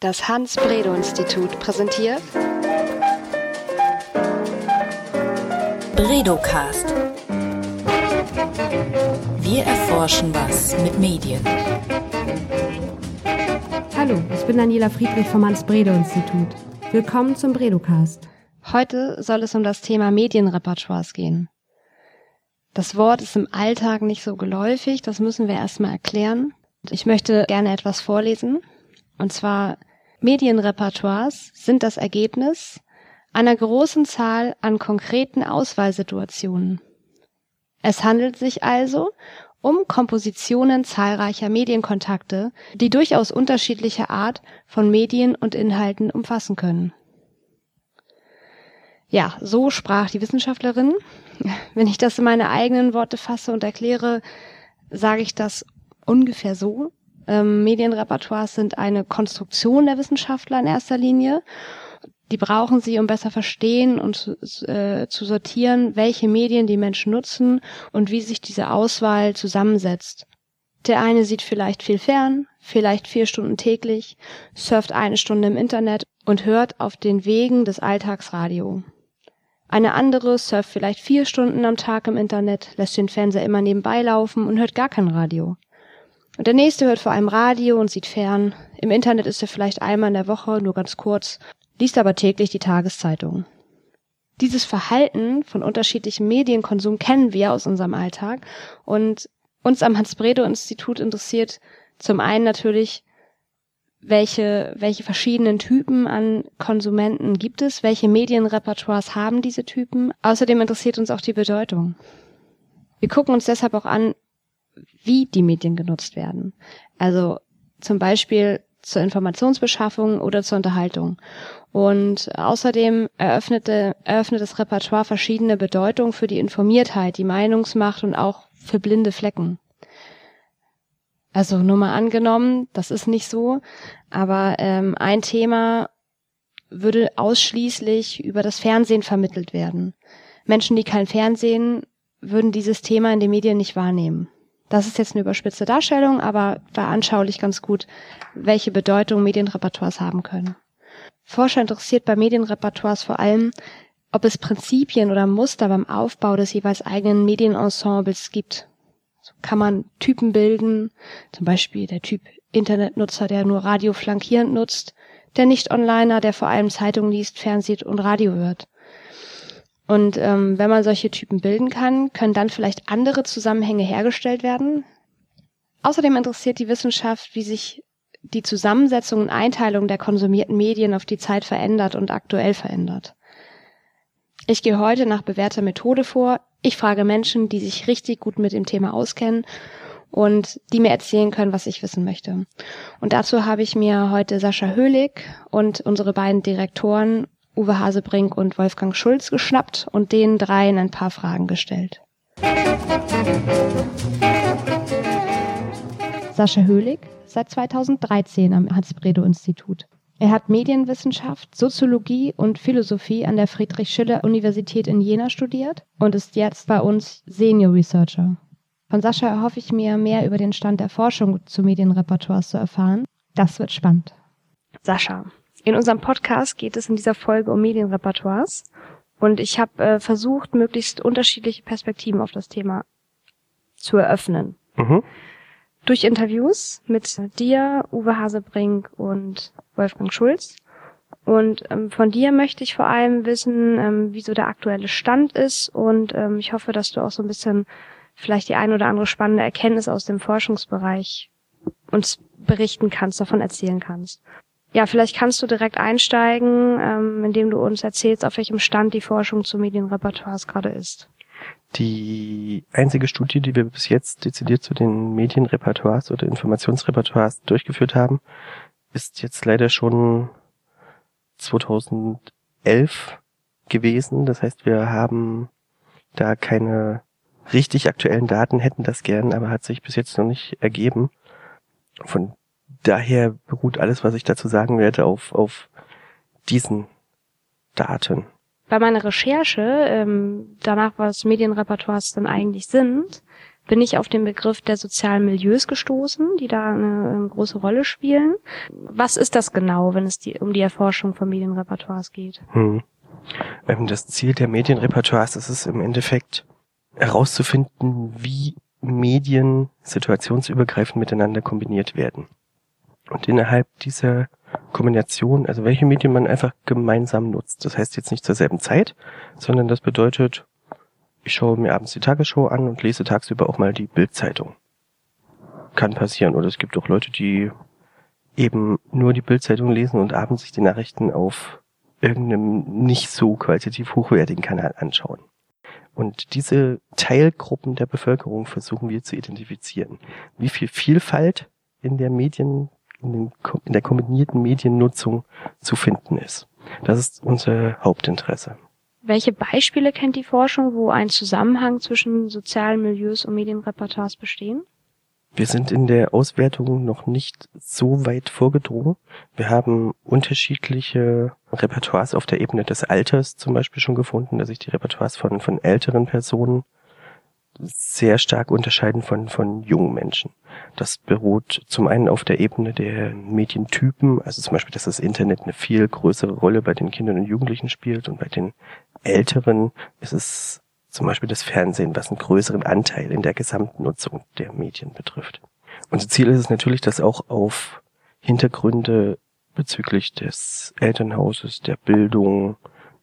Das Hans-Bredow-Institut präsentiert Bredocast. Wir erforschen was mit Medien. Hallo, ich bin Daniela Friedrich vom Hans-Bredow-Institut. Willkommen zum Bredocast. Heute soll es um das Thema Medienrepertoires gehen. Das Wort ist im Alltag nicht so geläufig, das müssen wir erstmal erklären. Ich möchte gerne etwas vorlesen. Und zwar Medienrepertoires sind das Ergebnis einer großen Zahl an konkreten Auswahlsituationen. Es handelt sich also um Kompositionen zahlreicher Medienkontakte, die durchaus unterschiedliche Art von Medien und Inhalten umfassen können. Ja, so sprach die Wissenschaftlerin. Wenn ich das in meine eigenen Worte fasse und erkläre, sage ich das ungefähr so. Ähm, Medienrepertoires sind eine Konstruktion der Wissenschaftler in erster Linie. Die brauchen sie, um besser verstehen und äh, zu sortieren, welche Medien die Menschen nutzen und wie sich diese Auswahl zusammensetzt. Der eine sieht vielleicht viel fern, vielleicht vier Stunden täglich, surft eine Stunde im Internet und hört auf den Wegen des Alltagsradio. Eine andere surft vielleicht vier Stunden am Tag im Internet, lässt den Fernseher immer nebenbei laufen und hört gar kein Radio. Und der nächste hört vor allem Radio und sieht fern. Im Internet ist er vielleicht einmal in der Woche, nur ganz kurz, liest aber täglich die Tageszeitung. Dieses Verhalten von unterschiedlichem Medienkonsum kennen wir aus unserem Alltag und uns am Hans-Bredow-Institut interessiert zum einen natürlich, welche, welche verschiedenen Typen an Konsumenten gibt es, welche Medienrepertoires haben diese Typen. Außerdem interessiert uns auch die Bedeutung. Wir gucken uns deshalb auch an, wie die Medien genutzt werden. Also zum Beispiel zur Informationsbeschaffung oder zur Unterhaltung. Und außerdem eröffnete, eröffnet das Repertoire verschiedene Bedeutungen für die Informiertheit, die Meinungsmacht und auch für blinde Flecken. Also nur mal angenommen, das ist nicht so, aber ähm, ein Thema würde ausschließlich über das Fernsehen vermittelt werden. Menschen, die kein Fernsehen, würden dieses Thema in den Medien nicht wahrnehmen. Das ist jetzt eine überspitzte Darstellung, aber war anschaulich ganz gut, welche Bedeutung Medienrepertoires haben können. Forscher interessiert bei Medienrepertoires vor allem, ob es Prinzipien oder Muster beim Aufbau des jeweils eigenen Medienensembles gibt. So kann man Typen bilden, zum Beispiel der Typ Internetnutzer, der nur Radio flankierend nutzt, der Nicht-Onliner, der vor allem Zeitungen liest, Fernsieht und Radio hört. Und ähm, wenn man solche Typen bilden kann, können dann vielleicht andere Zusammenhänge hergestellt werden. Außerdem interessiert die Wissenschaft, wie sich die Zusammensetzung und Einteilung der konsumierten Medien auf die Zeit verändert und aktuell verändert. Ich gehe heute nach bewährter Methode vor. Ich frage Menschen, die sich richtig gut mit dem Thema auskennen und die mir erzählen können, was ich wissen möchte. Und dazu habe ich mir heute Sascha Höhlig und unsere beiden Direktoren Uwe Hasebrink und Wolfgang Schulz geschnappt und den dreien ein paar Fragen gestellt. Sascha Höhlig, seit 2013 am Hans-Bredow-Institut. Er hat Medienwissenschaft, Soziologie und Philosophie an der Friedrich-Schiller-Universität in Jena studiert und ist jetzt bei uns Senior Researcher. Von Sascha erhoffe ich mir, mehr über den Stand der Forschung zu Medienrepertoires zu erfahren. Das wird spannend. Sascha, in unserem Podcast geht es in dieser Folge um Medienrepertoires und ich habe äh, versucht, möglichst unterschiedliche Perspektiven auf das Thema zu eröffnen. Mhm. Durch Interviews mit dir, Uwe Hasebrink und Wolfgang Schulz. Und ähm, von dir möchte ich vor allem wissen, ähm, wie so der aktuelle Stand ist und ähm, ich hoffe, dass du auch so ein bisschen vielleicht die ein oder andere spannende Erkenntnis aus dem Forschungsbereich uns berichten kannst, davon erzählen kannst. Ja, vielleicht kannst du direkt einsteigen, ähm, indem du uns erzählst, auf welchem Stand die Forschung zu Medienrepertoires gerade ist. Die einzige Studie, die wir bis jetzt dezidiert zu den Medienrepertoires oder Informationsrepertoires durchgeführt haben, ist jetzt leider schon 2011 gewesen. Das heißt, wir haben da keine richtig aktuellen Daten, hätten das gern, aber hat sich bis jetzt noch nicht ergeben. Von daher beruht alles, was ich dazu sagen werde, auf, auf diesen Daten. Bei meiner Recherche, ähm, danach, was Medienrepertoires denn eigentlich sind, bin ich auf den Begriff der sozialen Milieus gestoßen, die da eine, eine große Rolle spielen. Was ist das genau, wenn es die, um die Erforschung von Medienrepertoires geht? Hm. Ähm, das Ziel der Medienrepertoires ist es im Endeffekt herauszufinden, wie Medien situationsübergreifend miteinander kombiniert werden. Und innerhalb dieser Kombination, also welche Medien man einfach gemeinsam nutzt. Das heißt jetzt nicht zur selben Zeit, sondern das bedeutet, ich schaue mir abends die Tagesschau an und lese tagsüber auch mal die Bildzeitung. Kann passieren. Oder es gibt auch Leute, die eben nur die Bildzeitung lesen und abends sich die Nachrichten auf irgendeinem nicht so qualitativ hochwertigen Kanal anschauen. Und diese Teilgruppen der Bevölkerung versuchen wir zu identifizieren. Wie viel Vielfalt in der Medien, in, den, in der kombinierten Mediennutzung zu finden ist. Das ist unser Hauptinteresse. Welche Beispiele kennt die Forschung, wo ein Zusammenhang zwischen sozialen Milieus und Medienrepertoires bestehen? Wir sind in der Auswertung noch nicht so weit vorgedrungen. Wir haben unterschiedliche Repertoires auf der Ebene des Alters zum Beispiel schon gefunden, dass sich die Repertoires von, von älteren Personen sehr stark unterscheiden von, von jungen Menschen. Das beruht zum einen auf der Ebene der Medientypen, also zum Beispiel, dass das Internet eine viel größere Rolle bei den Kindern und Jugendlichen spielt und bei den Älteren ist es zum Beispiel das Fernsehen, was einen größeren Anteil in der gesamten Nutzung der Medien betrifft. Unser Ziel ist es natürlich, das auch auf Hintergründe bezüglich des Elternhauses, der Bildung,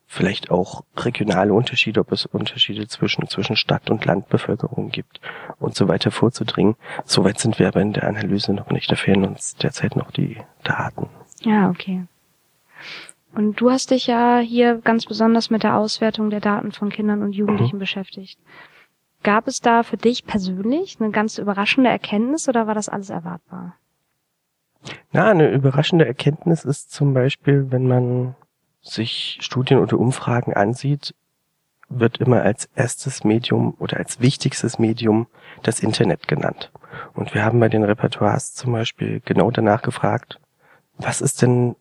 vielleicht auch regionale Unterschiede, ob es Unterschiede zwischen, zwischen Stadt- und Landbevölkerung gibt und so weiter vorzudringen. Soweit sind wir aber in der Analyse noch nicht. Da fehlen uns derzeit noch die Daten. Ja, okay. Und du hast dich ja hier ganz besonders mit der Auswertung der Daten von Kindern und Jugendlichen mhm. beschäftigt. Gab es da für dich persönlich eine ganz überraschende Erkenntnis oder war das alles erwartbar? Na, eine überraschende Erkenntnis ist zum Beispiel, wenn man sich Studien oder Umfragen ansieht, wird immer als erstes Medium oder als wichtigstes Medium das Internet genannt. Und wir haben bei den Repertoires zum Beispiel genau danach gefragt, was ist denn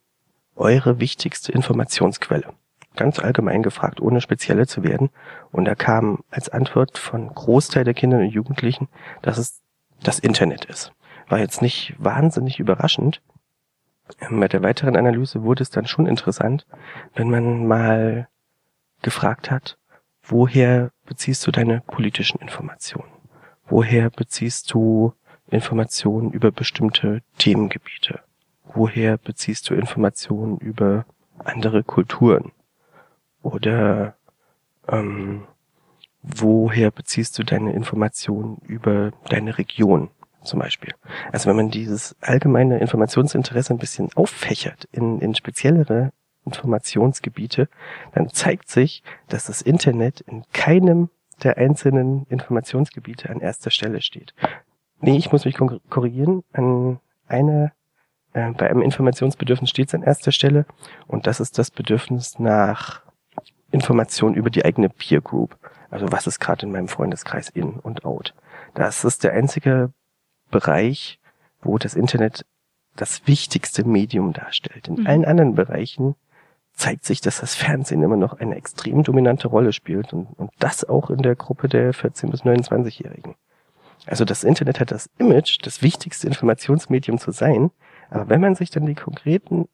eure wichtigste Informationsquelle? Ganz allgemein gefragt, ohne spezielle zu werden. Und da kam als Antwort von Großteil der Kinder und Jugendlichen, dass es das Internet ist. War jetzt nicht wahnsinnig überraschend. Bei der weiteren Analyse wurde es dann schon interessant, wenn man mal gefragt hat, woher beziehst du deine politischen Informationen? Woher beziehst du Informationen über bestimmte Themengebiete? woher beziehst du Informationen über andere Kulturen? Oder ähm, woher beziehst du deine Informationen über deine Region zum Beispiel? Also wenn man dieses allgemeine Informationsinteresse ein bisschen auffächert in, in speziellere Informationsgebiete, dann zeigt sich, dass das Internet in keinem der einzelnen Informationsgebiete an erster Stelle steht. Nee, ich muss mich korrigieren. An einer äh, bei einem Informationsbedürfnis steht es an erster Stelle und das ist das Bedürfnis nach Informationen über die eigene Peer Group. Also was ist gerade in meinem Freundeskreis in und out. Das ist der einzige Bereich, wo das Internet das wichtigste Medium darstellt. In mhm. allen anderen Bereichen zeigt sich, dass das Fernsehen immer noch eine extrem dominante Rolle spielt und, und das auch in der Gruppe der 14- bis 29-Jährigen. Also das Internet hat das Image, das wichtigste Informationsmedium zu sein, aber wenn man sich dann die konkreten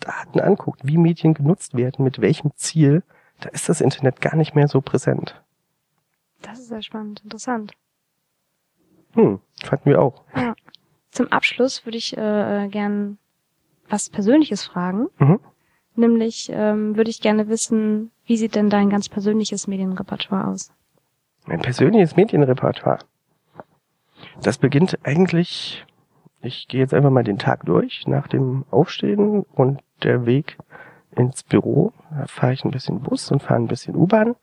Daten anguckt, wie Medien genutzt werden, mit welchem Ziel, da ist das Internet gar nicht mehr so präsent. Das ist sehr spannend, interessant. Hm, fanden wir auch. Ja. Zum Abschluss würde ich äh, gern was Persönliches fragen. Mhm. Nämlich ähm, würde ich gerne wissen, wie sieht denn dein ganz persönliches Medienrepertoire aus? Mein persönliches Medienrepertoire. Das beginnt eigentlich ich gehe jetzt einfach mal den Tag durch nach dem Aufstehen und der Weg ins Büro. Da fahre ich ein bisschen Bus und fahre ein bisschen U-Bahn.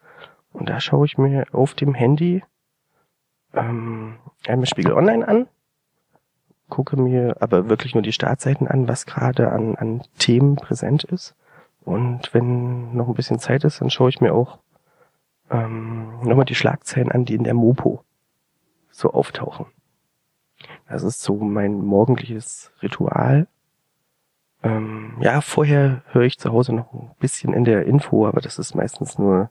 Und da schaue ich mir auf dem Handy ähm, einmal Spiegel Online an, gucke mir aber wirklich nur die Startseiten an, was gerade an, an Themen präsent ist. Und wenn noch ein bisschen Zeit ist, dann schaue ich mir auch ähm, nochmal die Schlagzeilen an, die in der Mopo so auftauchen. Das ist so mein morgendliches Ritual. Ähm, ja, vorher höre ich zu Hause noch ein bisschen in der Info, aber das ist meistens nur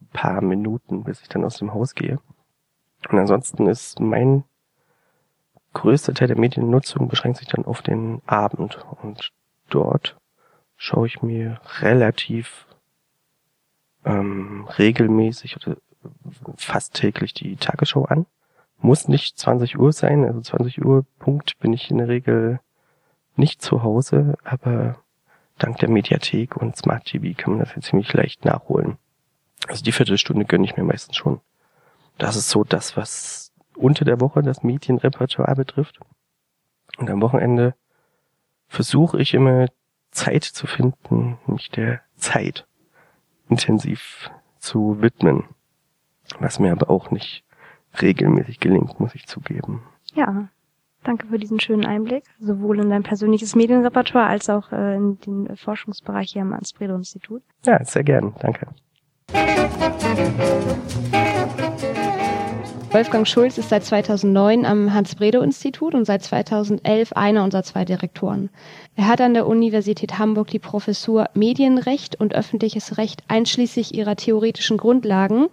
ein paar Minuten, bis ich dann aus dem Haus gehe. Und ansonsten ist mein größter Teil der Mediennutzung beschränkt sich dann auf den Abend. Und dort schaue ich mir relativ ähm, regelmäßig oder fast täglich die Tagesschau an. Muss nicht 20 Uhr sein, also 20 Uhr Punkt bin ich in der Regel nicht zu Hause, aber dank der Mediathek und Smart TV kann man das ja ziemlich leicht nachholen. Also die Viertelstunde gönne ich mir meistens schon. Das ist so das, was unter der Woche das Medienrepertoire betrifft. Und am Wochenende versuche ich immer Zeit zu finden, mich der Zeit intensiv zu widmen. Was mir aber auch nicht regelmäßig gelingt, muss ich zugeben. Ja, danke für diesen schönen Einblick, sowohl in dein persönliches Medienrepertoire als auch äh, in den Forschungsbereich hier am Anspredo-Institut. Ja, sehr gern, danke. Wolfgang Schulz ist seit 2009 am Hans-Bredow-Institut und seit 2011 einer unserer zwei Direktoren. Er hat an der Universität Hamburg die Professur Medienrecht und öffentliches Recht einschließlich ihrer theoretischen Grundlagen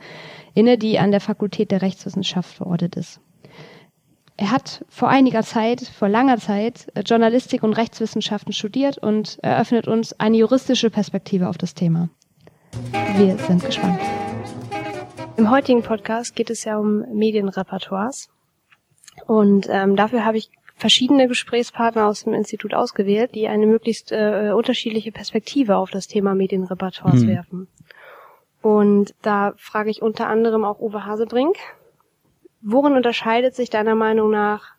inne, die an der Fakultät der Rechtswissenschaft verortet ist. Er hat vor einiger Zeit, vor langer Zeit, Journalistik und Rechtswissenschaften studiert und eröffnet uns eine juristische Perspektive auf das Thema. Wir sind gespannt. Im heutigen Podcast geht es ja um Medienrepertoires. Und ähm, dafür habe ich verschiedene Gesprächspartner aus dem Institut ausgewählt, die eine möglichst äh, unterschiedliche Perspektive auf das Thema Medienrepertoires hm. werfen. Und da frage ich unter anderem auch Uwe Hasebrink. Worin unterscheidet sich deiner Meinung nach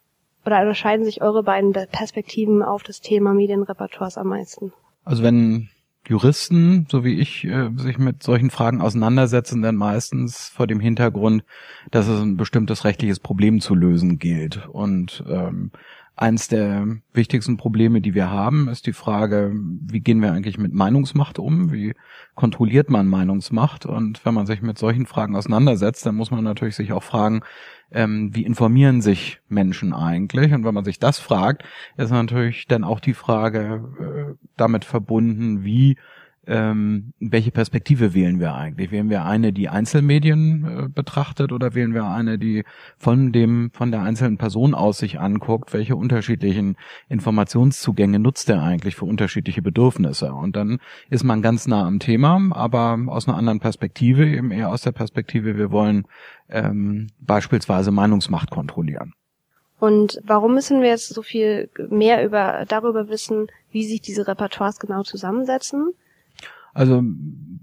oder unterscheiden sich eure beiden Perspektiven auf das Thema Medienrepertoires am meisten? Also wenn Juristen, so wie ich, äh, sich mit solchen Fragen auseinandersetzen, dann meistens vor dem Hintergrund, dass es ein bestimmtes rechtliches Problem zu lösen gilt. Und ähm, eins der wichtigsten Probleme, die wir haben, ist die Frage, wie gehen wir eigentlich mit Meinungsmacht um? Wie kontrolliert man Meinungsmacht? Und wenn man sich mit solchen Fragen auseinandersetzt, dann muss man natürlich sich auch fragen, ähm, wie informieren sich Menschen eigentlich? Und wenn man sich das fragt, ist natürlich dann auch die Frage äh, damit verbunden, wie ähm, welche Perspektive wählen wir eigentlich? Wählen wir eine, die Einzelmedien äh, betrachtet oder wählen wir eine, die von dem, von der einzelnen Person aus sich anguckt, welche unterschiedlichen Informationszugänge nutzt er eigentlich für unterschiedliche Bedürfnisse? Und dann ist man ganz nah am Thema, aber aus einer anderen Perspektive, eben eher aus der Perspektive, wir wollen ähm, beispielsweise Meinungsmacht kontrollieren. Und warum müssen wir jetzt so viel mehr über, darüber wissen, wie sich diese Repertoires genau zusammensetzen? Also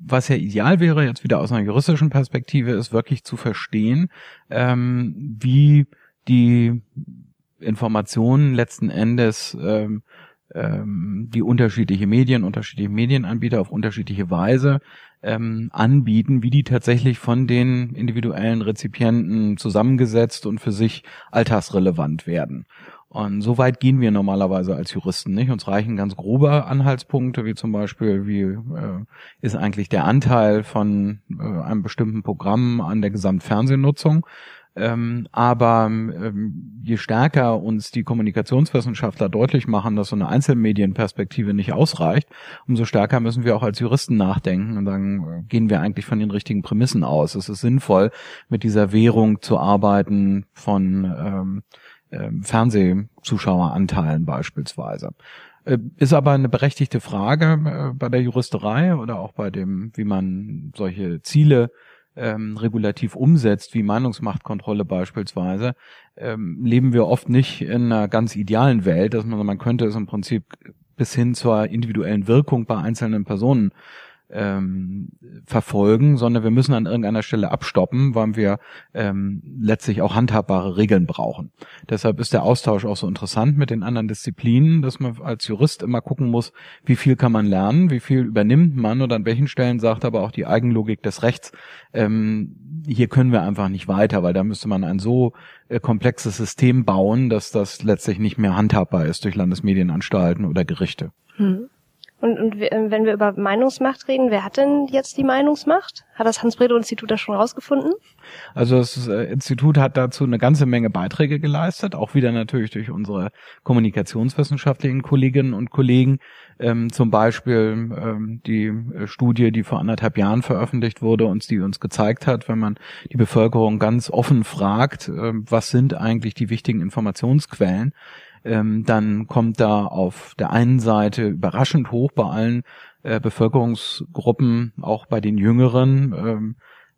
was ja ideal wäre, jetzt wieder aus einer juristischen Perspektive, ist wirklich zu verstehen, ähm, wie die Informationen letzten Endes ähm, ähm, die unterschiedliche Medien, unterschiedliche Medienanbieter auf unterschiedliche Weise ähm, anbieten, wie die tatsächlich von den individuellen Rezipienten zusammengesetzt und für sich alltagsrelevant werden. Und so weit gehen wir normalerweise als Juristen nicht. Uns reichen ganz grobe Anhaltspunkte, wie zum Beispiel, wie äh, ist eigentlich der Anteil von äh, einem bestimmten Programm an der Gesamtfernsehnutzung. Ähm, aber ähm, je stärker uns die Kommunikationswissenschaftler deutlich machen, dass so eine Einzelmedienperspektive nicht ausreicht, umso stärker müssen wir auch als Juristen nachdenken und sagen, äh, gehen wir eigentlich von den richtigen Prämissen aus. Es ist sinnvoll, mit dieser Währung zu arbeiten von ähm, äh, Fernsehzuschaueranteilen beispielsweise. Äh, ist aber eine berechtigte Frage äh, bei der Juristerei oder auch bei dem, wie man solche Ziele ähm, regulativ umsetzt, wie Meinungsmachtkontrolle beispielsweise, ähm, leben wir oft nicht in einer ganz idealen Welt, dass man, man könnte es im Prinzip bis hin zur individuellen Wirkung bei einzelnen Personen ähm, verfolgen, sondern wir müssen an irgendeiner Stelle abstoppen, weil wir ähm, letztlich auch handhabbare Regeln brauchen. Deshalb ist der Austausch auch so interessant mit den anderen Disziplinen, dass man als Jurist immer gucken muss, wie viel kann man lernen, wie viel übernimmt man und an welchen Stellen sagt aber auch die Eigenlogik des Rechts, ähm, hier können wir einfach nicht weiter, weil da müsste man ein so äh, komplexes System bauen, dass das letztlich nicht mehr handhabbar ist durch Landesmedienanstalten oder Gerichte. Hm. Und, und äh, wenn wir über Meinungsmacht reden, wer hat denn jetzt die Meinungsmacht? Hat das Hans-Bredow-Institut da schon rausgefunden? Also das äh, Institut hat dazu eine ganze Menge Beiträge geleistet, auch wieder natürlich durch unsere kommunikationswissenschaftlichen Kolleginnen und Kollegen. Ähm, zum Beispiel ähm, die äh, Studie, die vor anderthalb Jahren veröffentlicht wurde, uns die uns gezeigt hat, wenn man die Bevölkerung ganz offen fragt, äh, was sind eigentlich die wichtigen Informationsquellen, ähm, dann kommt da auf der einen Seite überraschend hoch bei allen äh, Bevölkerungsgruppen, auch bei den Jüngeren, ähm,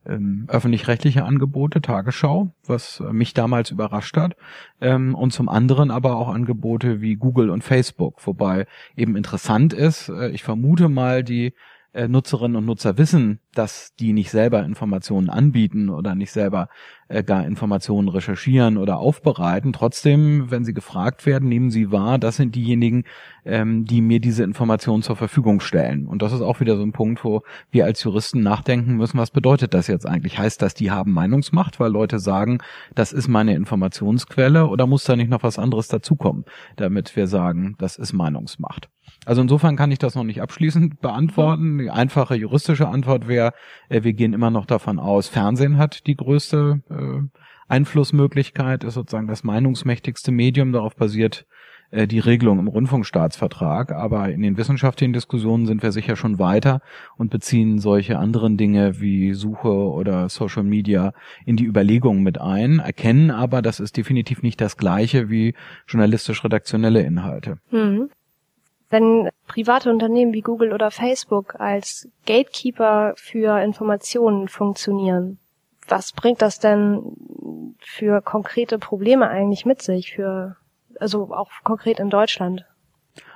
ähm, öffentlich-rechtliche Angebote, Tagesschau, was äh, mich damals überrascht hat, ähm, und zum anderen aber auch Angebote wie Google und Facebook, wobei eben interessant ist, äh, ich vermute mal, die äh, Nutzerinnen und Nutzer wissen, dass die nicht selber Informationen anbieten oder nicht selber äh, gar Informationen recherchieren oder aufbereiten. Trotzdem, wenn sie gefragt werden, nehmen sie wahr, das sind diejenigen, ähm, die mir diese Informationen zur Verfügung stellen. Und das ist auch wieder so ein Punkt, wo wir als Juristen nachdenken müssen, was bedeutet das jetzt eigentlich? Heißt das, die haben Meinungsmacht, weil Leute sagen, das ist meine Informationsquelle oder muss da nicht noch was anderes dazukommen, damit wir sagen, das ist Meinungsmacht? Also insofern kann ich das noch nicht abschließend beantworten. Die einfache juristische Antwort wäre, äh, wir gehen immer noch davon aus, Fernsehen hat die größte Einflussmöglichkeit, ist sozusagen das meinungsmächtigste Medium. Darauf basiert äh, die Regelung im Rundfunkstaatsvertrag. Aber in den wissenschaftlichen Diskussionen sind wir sicher schon weiter und beziehen solche anderen Dinge wie Suche oder Social Media in die Überlegungen mit ein, erkennen aber, das ist definitiv nicht das gleiche wie journalistisch-redaktionelle Inhalte. Mhm wenn private Unternehmen wie Google oder Facebook als Gatekeeper für Informationen funktionieren, was bringt das denn für konkrete Probleme eigentlich mit sich, für, also auch konkret in Deutschland?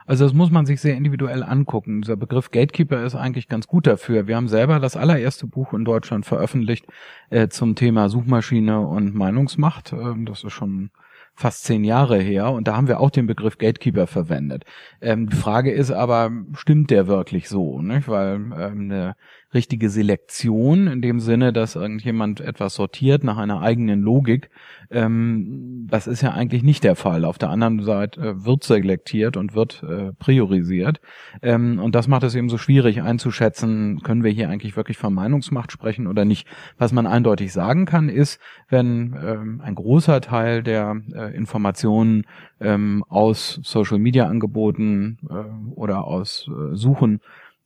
Also das muss man sich sehr individuell angucken. Dieser Begriff Gatekeeper ist eigentlich ganz gut dafür. Wir haben selber das allererste Buch in Deutschland veröffentlicht äh, zum Thema Suchmaschine und Meinungsmacht. Ähm, das ist schon fast zehn Jahre her und da haben wir auch den Begriff Gatekeeper verwendet. Ähm, die Frage ist aber, stimmt der wirklich so? Nicht? Weil ähm, eine richtige Selektion in dem Sinne, dass irgendjemand etwas sortiert nach einer eigenen Logik, ähm, das ist ja eigentlich nicht der Fall. Auf der anderen Seite äh, wird selektiert und wird äh, priorisiert. Ähm, und das macht es eben so schwierig einzuschätzen, können wir hier eigentlich wirklich von Meinungsmacht sprechen oder nicht. Was man eindeutig sagen kann, ist, wenn ähm, ein großer Teil der äh, Informationen ähm, aus Social-Media-Angeboten äh, oder aus äh, Suchen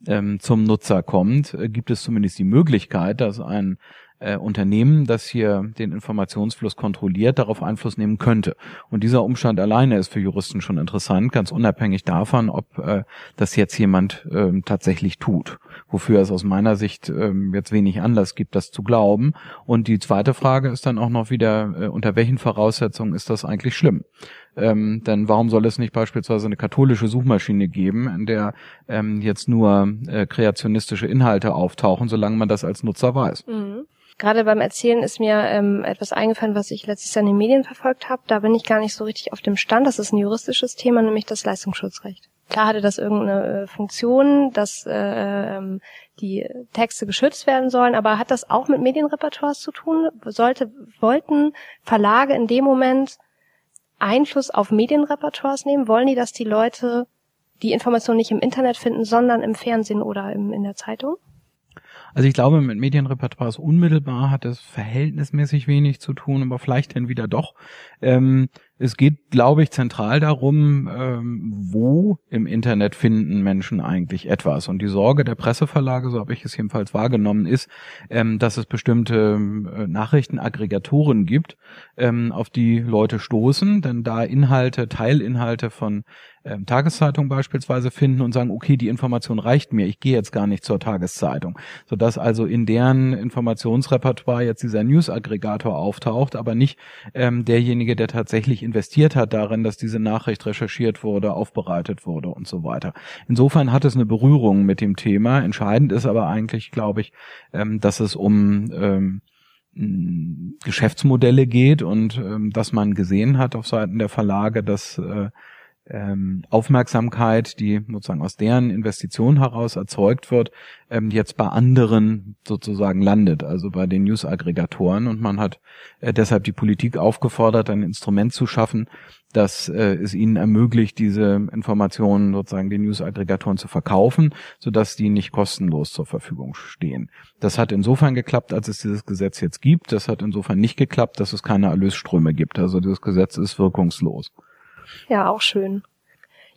ähm, zum Nutzer kommt, äh, gibt es zumindest die Möglichkeit, dass ein äh, Unternehmen, das hier den Informationsfluss kontrolliert, darauf Einfluss nehmen könnte. Und dieser Umstand alleine ist für Juristen schon interessant, ganz unabhängig davon, ob äh, das jetzt jemand äh, tatsächlich tut. Wofür es aus meiner Sicht äh, jetzt wenig Anlass gibt, das zu glauben. Und die zweite Frage ist dann auch noch wieder, äh, unter welchen Voraussetzungen ist das eigentlich schlimm? Ähm, denn warum soll es nicht beispielsweise eine katholische Suchmaschine geben, in der ähm, jetzt nur äh, kreationistische Inhalte auftauchen, solange man das als Nutzer weiß? Mhm. Gerade beim Erzählen ist mir ähm, etwas eingefallen, was ich letztes Jahr in den Medien verfolgt habe. Da bin ich gar nicht so richtig auf dem Stand. Das ist ein juristisches Thema, nämlich das Leistungsschutzrecht. Klar hatte das irgendeine äh, Funktion, dass äh, ähm, die Texte geschützt werden sollen, aber hat das auch mit Medienrepertoires zu tun? Sollte, wollten Verlage in dem Moment Einfluss auf Medienrepertoires nehmen? Wollen die, dass die Leute die Information nicht im Internet finden, sondern im Fernsehen oder im, in der Zeitung? Also ich glaube, mit Medienrepertoires unmittelbar hat es verhältnismäßig wenig zu tun, aber vielleicht dann wieder doch. Ähm, es geht, glaube ich, zentral darum, ähm, wo im Internet finden Menschen eigentlich etwas. Und die Sorge der Presseverlage, so habe ich es jedenfalls wahrgenommen, ist, ähm, dass es bestimmte äh, Nachrichtenaggregatoren gibt, ähm, auf die Leute stoßen, denn da Inhalte, Teilinhalte von ähm, Tageszeitung beispielsweise finden und sagen, okay, die Information reicht mir, ich gehe jetzt gar nicht zur Tageszeitung. Sodass also in deren Informationsrepertoire jetzt dieser News-Aggregator auftaucht, aber nicht ähm, derjenige, der tatsächlich investiert hat darin, dass diese Nachricht recherchiert wurde, aufbereitet wurde und so weiter. Insofern hat es eine Berührung mit dem Thema. Entscheidend ist aber eigentlich, glaube ich, ähm, dass es um ähm, Geschäftsmodelle geht und ähm, dass man gesehen hat auf Seiten der Verlage, dass äh, ähm, Aufmerksamkeit, die sozusagen aus deren Investition heraus erzeugt wird, ähm, jetzt bei anderen sozusagen landet, also bei den News-Aggregatoren. Und man hat äh, deshalb die Politik aufgefordert, ein Instrument zu schaffen, dass äh, es ihnen ermöglicht, diese Informationen sozusagen den News-Aggregatoren zu verkaufen, sodass die nicht kostenlos zur Verfügung stehen. Das hat insofern geklappt, als es dieses Gesetz jetzt gibt. Das hat insofern nicht geklappt, dass es keine Erlösströme gibt. Also dieses Gesetz ist wirkungslos. Ja, auch schön.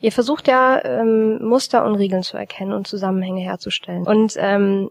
Ihr versucht ja ähm, Muster und Regeln zu erkennen und Zusammenhänge herzustellen. Und ähm,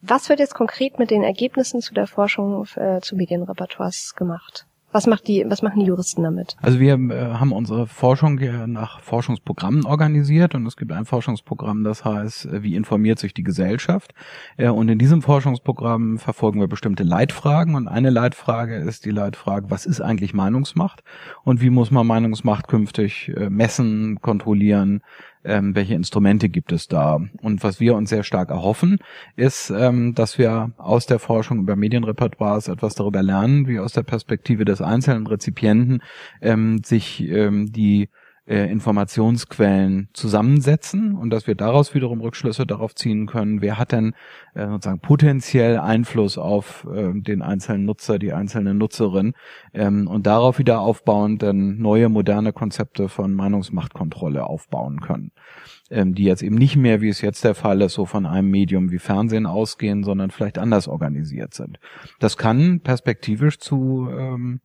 was wird jetzt konkret mit den Ergebnissen zu der Forschung äh, zu Medienrepertoires gemacht? Was macht die, was machen die Juristen damit? Also wir äh, haben unsere Forschung nach Forschungsprogrammen organisiert und es gibt ein Forschungsprogramm, das heißt, äh, wie informiert sich die Gesellschaft? Äh, und in diesem Forschungsprogramm verfolgen wir bestimmte Leitfragen und eine Leitfrage ist die Leitfrage, was ist eigentlich Meinungsmacht und wie muss man Meinungsmacht künftig äh, messen, kontrollieren, ähm, welche Instrumente gibt es da. Und was wir uns sehr stark erhoffen, ist, ähm, dass wir aus der Forschung über Medienrepertoires etwas darüber lernen, wie aus der Perspektive des einzelnen Rezipienten ähm, sich ähm, die äh, Informationsquellen zusammensetzen und dass wir daraus wiederum Rückschlüsse darauf ziehen können, wer hat denn äh, sozusagen potenziell Einfluss auf äh, den einzelnen Nutzer, die einzelne Nutzerin ähm, und darauf wieder aufbauend dann neue moderne Konzepte von Meinungsmachtkontrolle aufbauen können, ähm, die jetzt eben nicht mehr, wie es jetzt der Fall ist, so von einem Medium wie Fernsehen ausgehen, sondern vielleicht anders organisiert sind. Das kann perspektivisch zu ähm,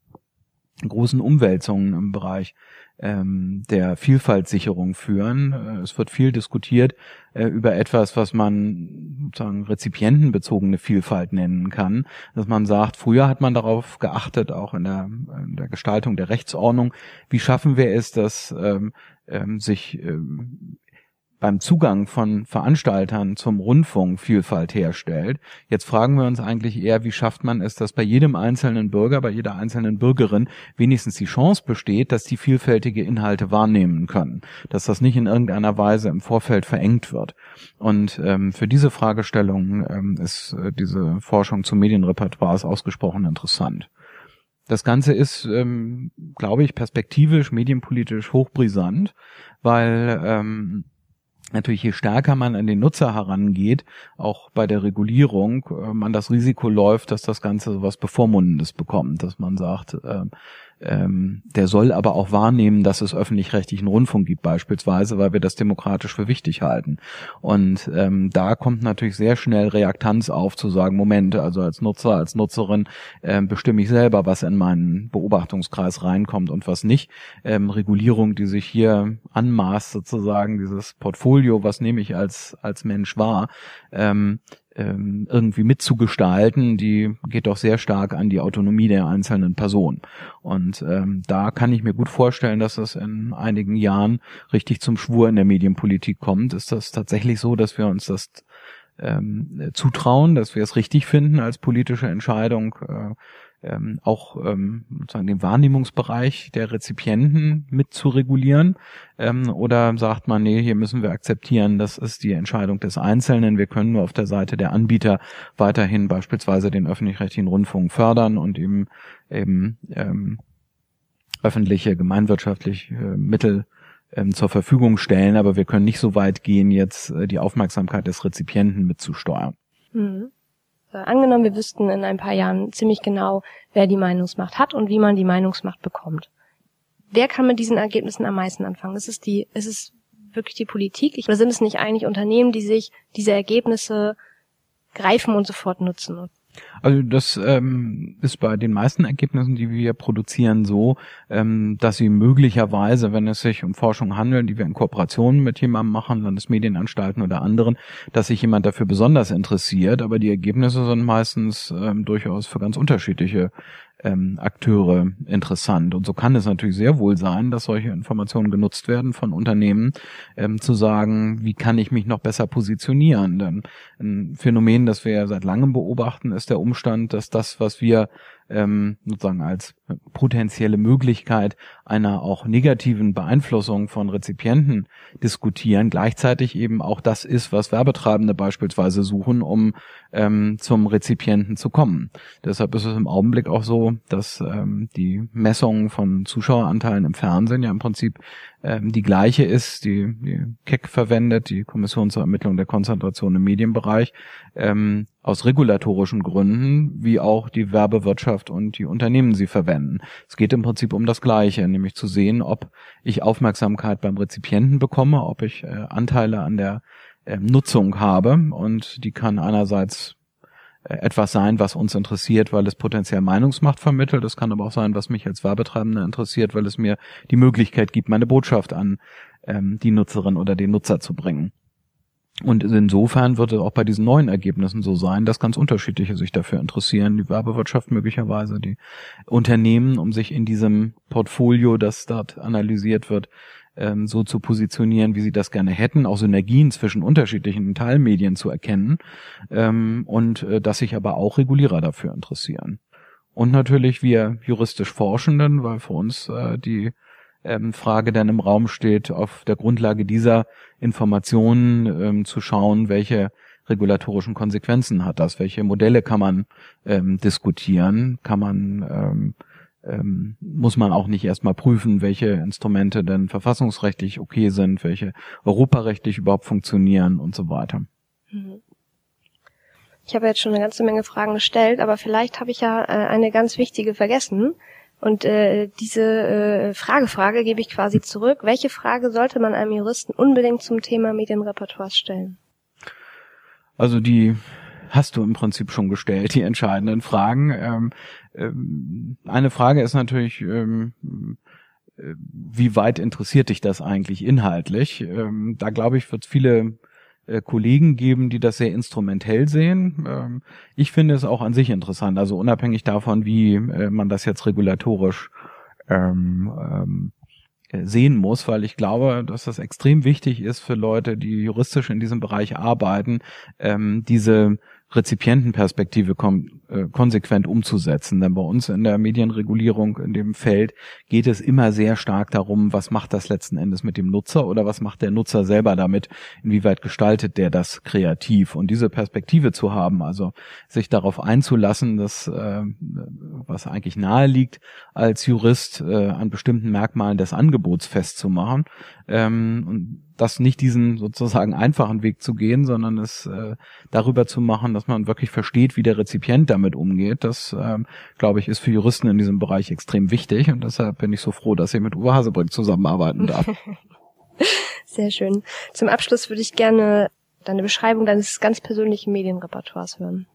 großen Umwälzungen im Bereich ähm, der Vielfaltssicherung führen. Äh, es wird viel diskutiert äh, über etwas, was man sozusagen rezipientenbezogene Vielfalt nennen kann. Dass man sagt, früher hat man darauf geachtet, auch in der, in der Gestaltung der Rechtsordnung, wie schaffen wir es, dass ähm, ähm, sich ähm, beim Zugang von Veranstaltern zum Rundfunk Vielfalt herstellt. Jetzt fragen wir uns eigentlich eher, wie schafft man es, dass bei jedem einzelnen Bürger, bei jeder einzelnen Bürgerin wenigstens die Chance besteht, dass die vielfältige Inhalte wahrnehmen können, dass das nicht in irgendeiner Weise im Vorfeld verengt wird. Und ähm, für diese Fragestellung ähm, ist äh, diese Forschung zu Medienrepertoires ausgesprochen interessant. Das Ganze ist, ähm, glaube ich, perspektivisch, medienpolitisch hochbrisant, weil ähm, natürlich je stärker man an den Nutzer herangeht, auch bei der Regulierung, äh, man das Risiko läuft, dass das Ganze was Bevormundendes bekommt, dass man sagt, äh, ähm, der soll aber auch wahrnehmen, dass es öffentlich-rechtlichen Rundfunk gibt beispielsweise, weil wir das demokratisch für wichtig halten. Und ähm, da kommt natürlich sehr schnell Reaktanz auf, zu sagen, Moment, also als Nutzer, als Nutzerin ähm, bestimme ich selber, was in meinen Beobachtungskreis reinkommt und was nicht. Ähm, Regulierung, die sich hier anmaßt, sozusagen, dieses Portfolio, was nehme ich als, als Mensch wahr, ähm, ähm, irgendwie mitzugestalten, die geht doch sehr stark an die Autonomie der einzelnen Person. Und ähm, da kann ich mir gut vorstellen, dass das in einigen Jahren richtig zum Schwur in der Medienpolitik kommt. Ist das tatsächlich so, dass wir uns das ähm, zutrauen, dass wir es richtig finden als politische Entscheidung, äh, ähm, auch ähm, sozusagen den Wahrnehmungsbereich der Rezipienten mit zu regulieren? Ähm, oder sagt man, nee, hier müssen wir akzeptieren, das ist die Entscheidung des Einzelnen. Wir können nur auf der Seite der Anbieter weiterhin beispielsweise den öffentlich-rechtlichen Rundfunk fördern und eben, eben ähm, öffentliche, gemeinwirtschaftliche äh, Mittel ähm, zur Verfügung stellen, aber wir können nicht so weit gehen, jetzt äh, die Aufmerksamkeit des Rezipienten mitzusteuern. Mhm. Äh, angenommen, wir wüssten in ein paar Jahren ziemlich genau, wer die Meinungsmacht hat und wie man die Meinungsmacht bekommt. Wer kann mit diesen Ergebnissen am meisten anfangen? Ist es die, ist es wirklich die Politik? Oder sind es nicht eigentlich Unternehmen, die sich diese Ergebnisse greifen und sofort nutzen? Also das ähm, ist bei den meisten Ergebnissen, die wir produzieren, so, ähm, dass sie möglicherweise, wenn es sich um Forschung handelt, die wir in Kooperation mit jemandem machen, Landesmedienanstalten oder anderen, dass sich jemand dafür besonders interessiert. Aber die Ergebnisse sind meistens ähm, durchaus für ganz unterschiedliche ähm, Akteure interessant. Und so kann es natürlich sehr wohl sein, dass solche Informationen genutzt werden von Unternehmen, ähm, zu sagen, wie kann ich mich noch besser positionieren. Denn ein Phänomen, das wir seit langem beobachten, ist der Umstand, dass das, was wir ähm, sozusagen als potenzielle Möglichkeit einer auch negativen Beeinflussung von Rezipienten diskutieren, gleichzeitig eben auch das ist, was Werbetreibende beispielsweise suchen, um ähm, zum Rezipienten zu kommen. Deshalb ist es im Augenblick auch so, dass ähm, die Messung von Zuschaueranteilen im Fernsehen ja im Prinzip ähm, die gleiche ist, die, die KEC verwendet, die Kommission zur Ermittlung der Konzentration im Medienbereich, ähm, aus regulatorischen Gründen, wie auch die Werbewirtschaft und die Unternehmen sie verwenden. Es geht im Prinzip um das Gleiche, nämlich zu sehen, ob ich Aufmerksamkeit beim Rezipienten bekomme, ob ich äh, Anteile an der äh, Nutzung habe und die kann einerseits etwas sein, was uns interessiert, weil es potenziell Meinungsmacht vermittelt. Es kann aber auch sein, was mich als Werbetreibender interessiert, weil es mir die Möglichkeit gibt, meine Botschaft an ähm, die Nutzerin oder den Nutzer zu bringen. Und insofern wird es auch bei diesen neuen Ergebnissen so sein, dass ganz unterschiedliche sich dafür interessieren. Die Werbewirtschaft möglicherweise, die Unternehmen, um sich in diesem Portfolio, das dort analysiert wird, ähm, so zu positionieren, wie sie das gerne hätten, auch Synergien zwischen unterschiedlichen Teilmedien zu erkennen ähm, und äh, dass sich aber auch Regulierer dafür interessieren. Und natürlich wir juristisch Forschenden, weil für uns äh, die ähm, Frage dann im Raum steht, auf der Grundlage dieser Informationen ähm, zu schauen, welche regulatorischen Konsequenzen hat das, welche Modelle kann man ähm, diskutieren, kann man ähm, ähm, muss man auch nicht erstmal prüfen, welche Instrumente denn verfassungsrechtlich okay sind, welche europarechtlich überhaupt funktionieren und so weiter. Mhm. Ich habe jetzt schon eine ganze Menge Fragen gestellt, aber vielleicht habe ich ja äh, eine ganz wichtige vergessen. Und äh, diese äh, Fragefrage gebe ich quasi zurück. Welche Frage sollte man einem Juristen unbedingt zum Thema Medienrepertoires stellen? Also die hast du im Prinzip schon gestellt, die entscheidenden Fragen. Ähm, ähm, eine Frage ist natürlich, ähm, äh, wie weit interessiert dich das eigentlich inhaltlich? Ähm, da glaube ich, wird es viele äh, Kollegen geben, die das sehr instrumentell sehen. Ähm, ich finde es auch an sich interessant, also unabhängig davon, wie äh, man das jetzt regulatorisch ähm, ähm, äh, sehen muss, weil ich glaube, dass das extrem wichtig ist für Leute, die juristisch in diesem Bereich arbeiten, diese Rezipientenperspektive kom äh, konsequent umzusetzen. Denn bei uns in der Medienregulierung in dem Feld geht es immer sehr stark darum, was macht das letzten Endes mit dem Nutzer oder was macht der Nutzer selber damit, inwieweit gestaltet der das kreativ. Und diese Perspektive zu haben, also sich darauf einzulassen, dass äh, was eigentlich nahe liegt, als Jurist äh, an bestimmten Merkmalen des Angebots festzumachen. Ähm, und das nicht diesen sozusagen einfachen Weg zu gehen, sondern es äh, darüber zu machen, dass man wirklich versteht, wie der Rezipient damit umgeht. Das, ähm, glaube ich, ist für Juristen in diesem Bereich extrem wichtig und deshalb bin ich so froh, dass ich mit Uwe Hasebrück zusammenarbeiten darf. Sehr schön. Zum Abschluss würde ich gerne deine Beschreibung deines ganz persönlichen Medienrepertoires hören.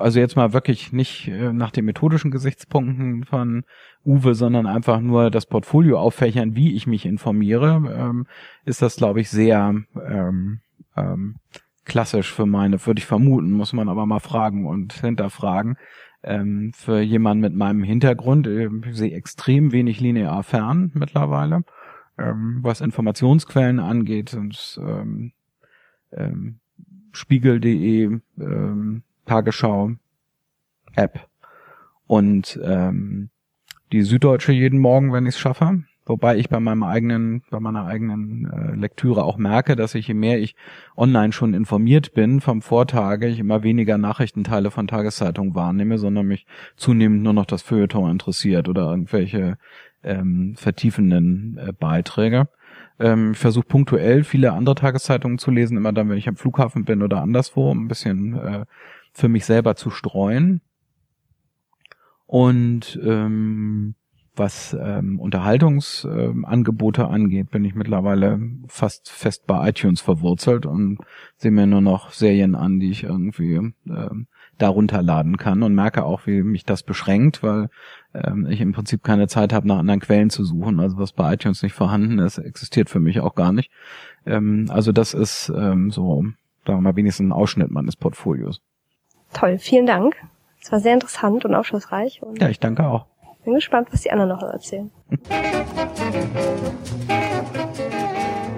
Also jetzt mal wirklich nicht äh, nach den methodischen Gesichtspunkten von Uwe, sondern einfach nur das Portfolio auffächern, wie ich mich informiere, ähm, ist das, glaube ich, sehr ähm, ähm, klassisch für meine, würde ich vermuten, muss man aber mal fragen und hinterfragen. Ähm, für jemanden mit meinem Hintergrund, äh, ich sehe extrem wenig linear fern mittlerweile, ähm, was Informationsquellen angeht, und ähm, ähm, Spiegel.de, ähm, Tagesschau App und ähm, die Süddeutsche jeden Morgen, wenn ich es schaffe. Wobei ich bei meinem eigenen, bei meiner eigenen äh, Lektüre auch merke, dass ich, je mehr ich online schon informiert bin vom Vortage, ich immer weniger Nachrichtenteile von Tageszeitungen wahrnehme, sondern mich zunehmend nur noch das Feuilleton interessiert oder irgendwelche ähm, vertiefenden äh, Beiträge. Ähm, ich versuche punktuell viele andere Tageszeitungen zu lesen, immer dann, wenn ich am Flughafen bin oder anderswo, um ein bisschen äh, für mich selber zu streuen. Und ähm, was ähm, Unterhaltungsangebote ähm, angeht, bin ich mittlerweile fast fest bei iTunes verwurzelt und sehe mir nur noch Serien an, die ich irgendwie ähm, darunter laden kann und merke auch, wie mich das beschränkt, weil ähm, ich im Prinzip keine Zeit habe, nach anderen Quellen zu suchen. Also was bei iTunes nicht vorhanden ist, existiert für mich auch gar nicht. Ähm, also das ist ähm, so, sagen wir mal, wenigstens ein Ausschnitt meines Portfolios. Toll, vielen Dank. Es war sehr interessant und aufschlussreich. Und ja, ich danke auch. Bin gespannt, was die anderen noch erzählen.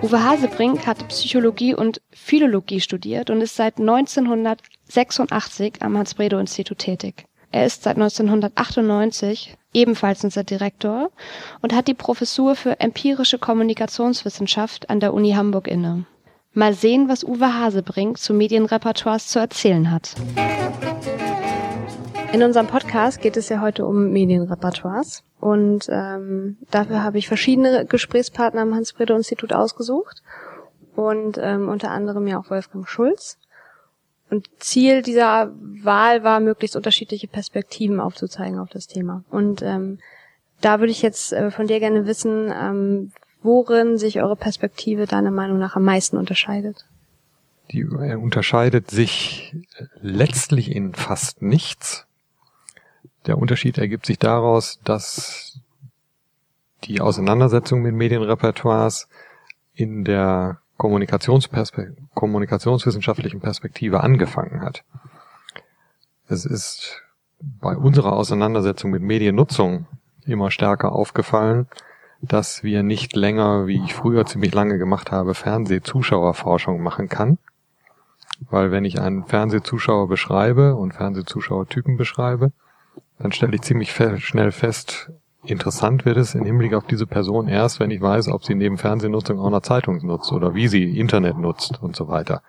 Uwe Hasebrink hat Psychologie und Philologie studiert und ist seit 1986 am Hans-Bredow-Institut tätig. Er ist seit 1998 ebenfalls unser Direktor und hat die Professur für empirische Kommunikationswissenschaft an der Uni Hamburg inne. Mal sehen, was Uwe Hasebrink zu Medienrepertoires zu erzählen hat. In unserem Podcast geht es ja heute um Medienrepertoires und ähm, dafür habe ich verschiedene Gesprächspartner am Hans-Brede-Institut ausgesucht und ähm, unter anderem ja auch Wolfgang Schulz. Und Ziel dieser Wahl war, möglichst unterschiedliche Perspektiven aufzuzeigen auf das Thema. Und ähm, da würde ich jetzt äh, von dir gerne wissen, ähm, worin sich eure Perspektive deiner Meinung nach am meisten unterscheidet. Die äh, unterscheidet sich letztlich in fast nichts. Der Unterschied ergibt sich daraus, dass die Auseinandersetzung mit Medienrepertoires in der Kommunikationsperspek kommunikationswissenschaftlichen Perspektive angefangen hat. Es ist bei unserer Auseinandersetzung mit Mediennutzung immer stärker aufgefallen, dass wir nicht länger, wie ich früher ziemlich lange gemacht habe, Fernsehzuschauerforschung machen kann. Weil wenn ich einen Fernsehzuschauer beschreibe und Fernsehzuschauertypen beschreibe, dann stelle ich ziemlich schnell fest, interessant wird es im Hinblick auf diese Person erst, wenn ich weiß, ob sie neben Fernsehnutzung auch noch Zeitung nutzt oder wie sie Internet nutzt und so weiter.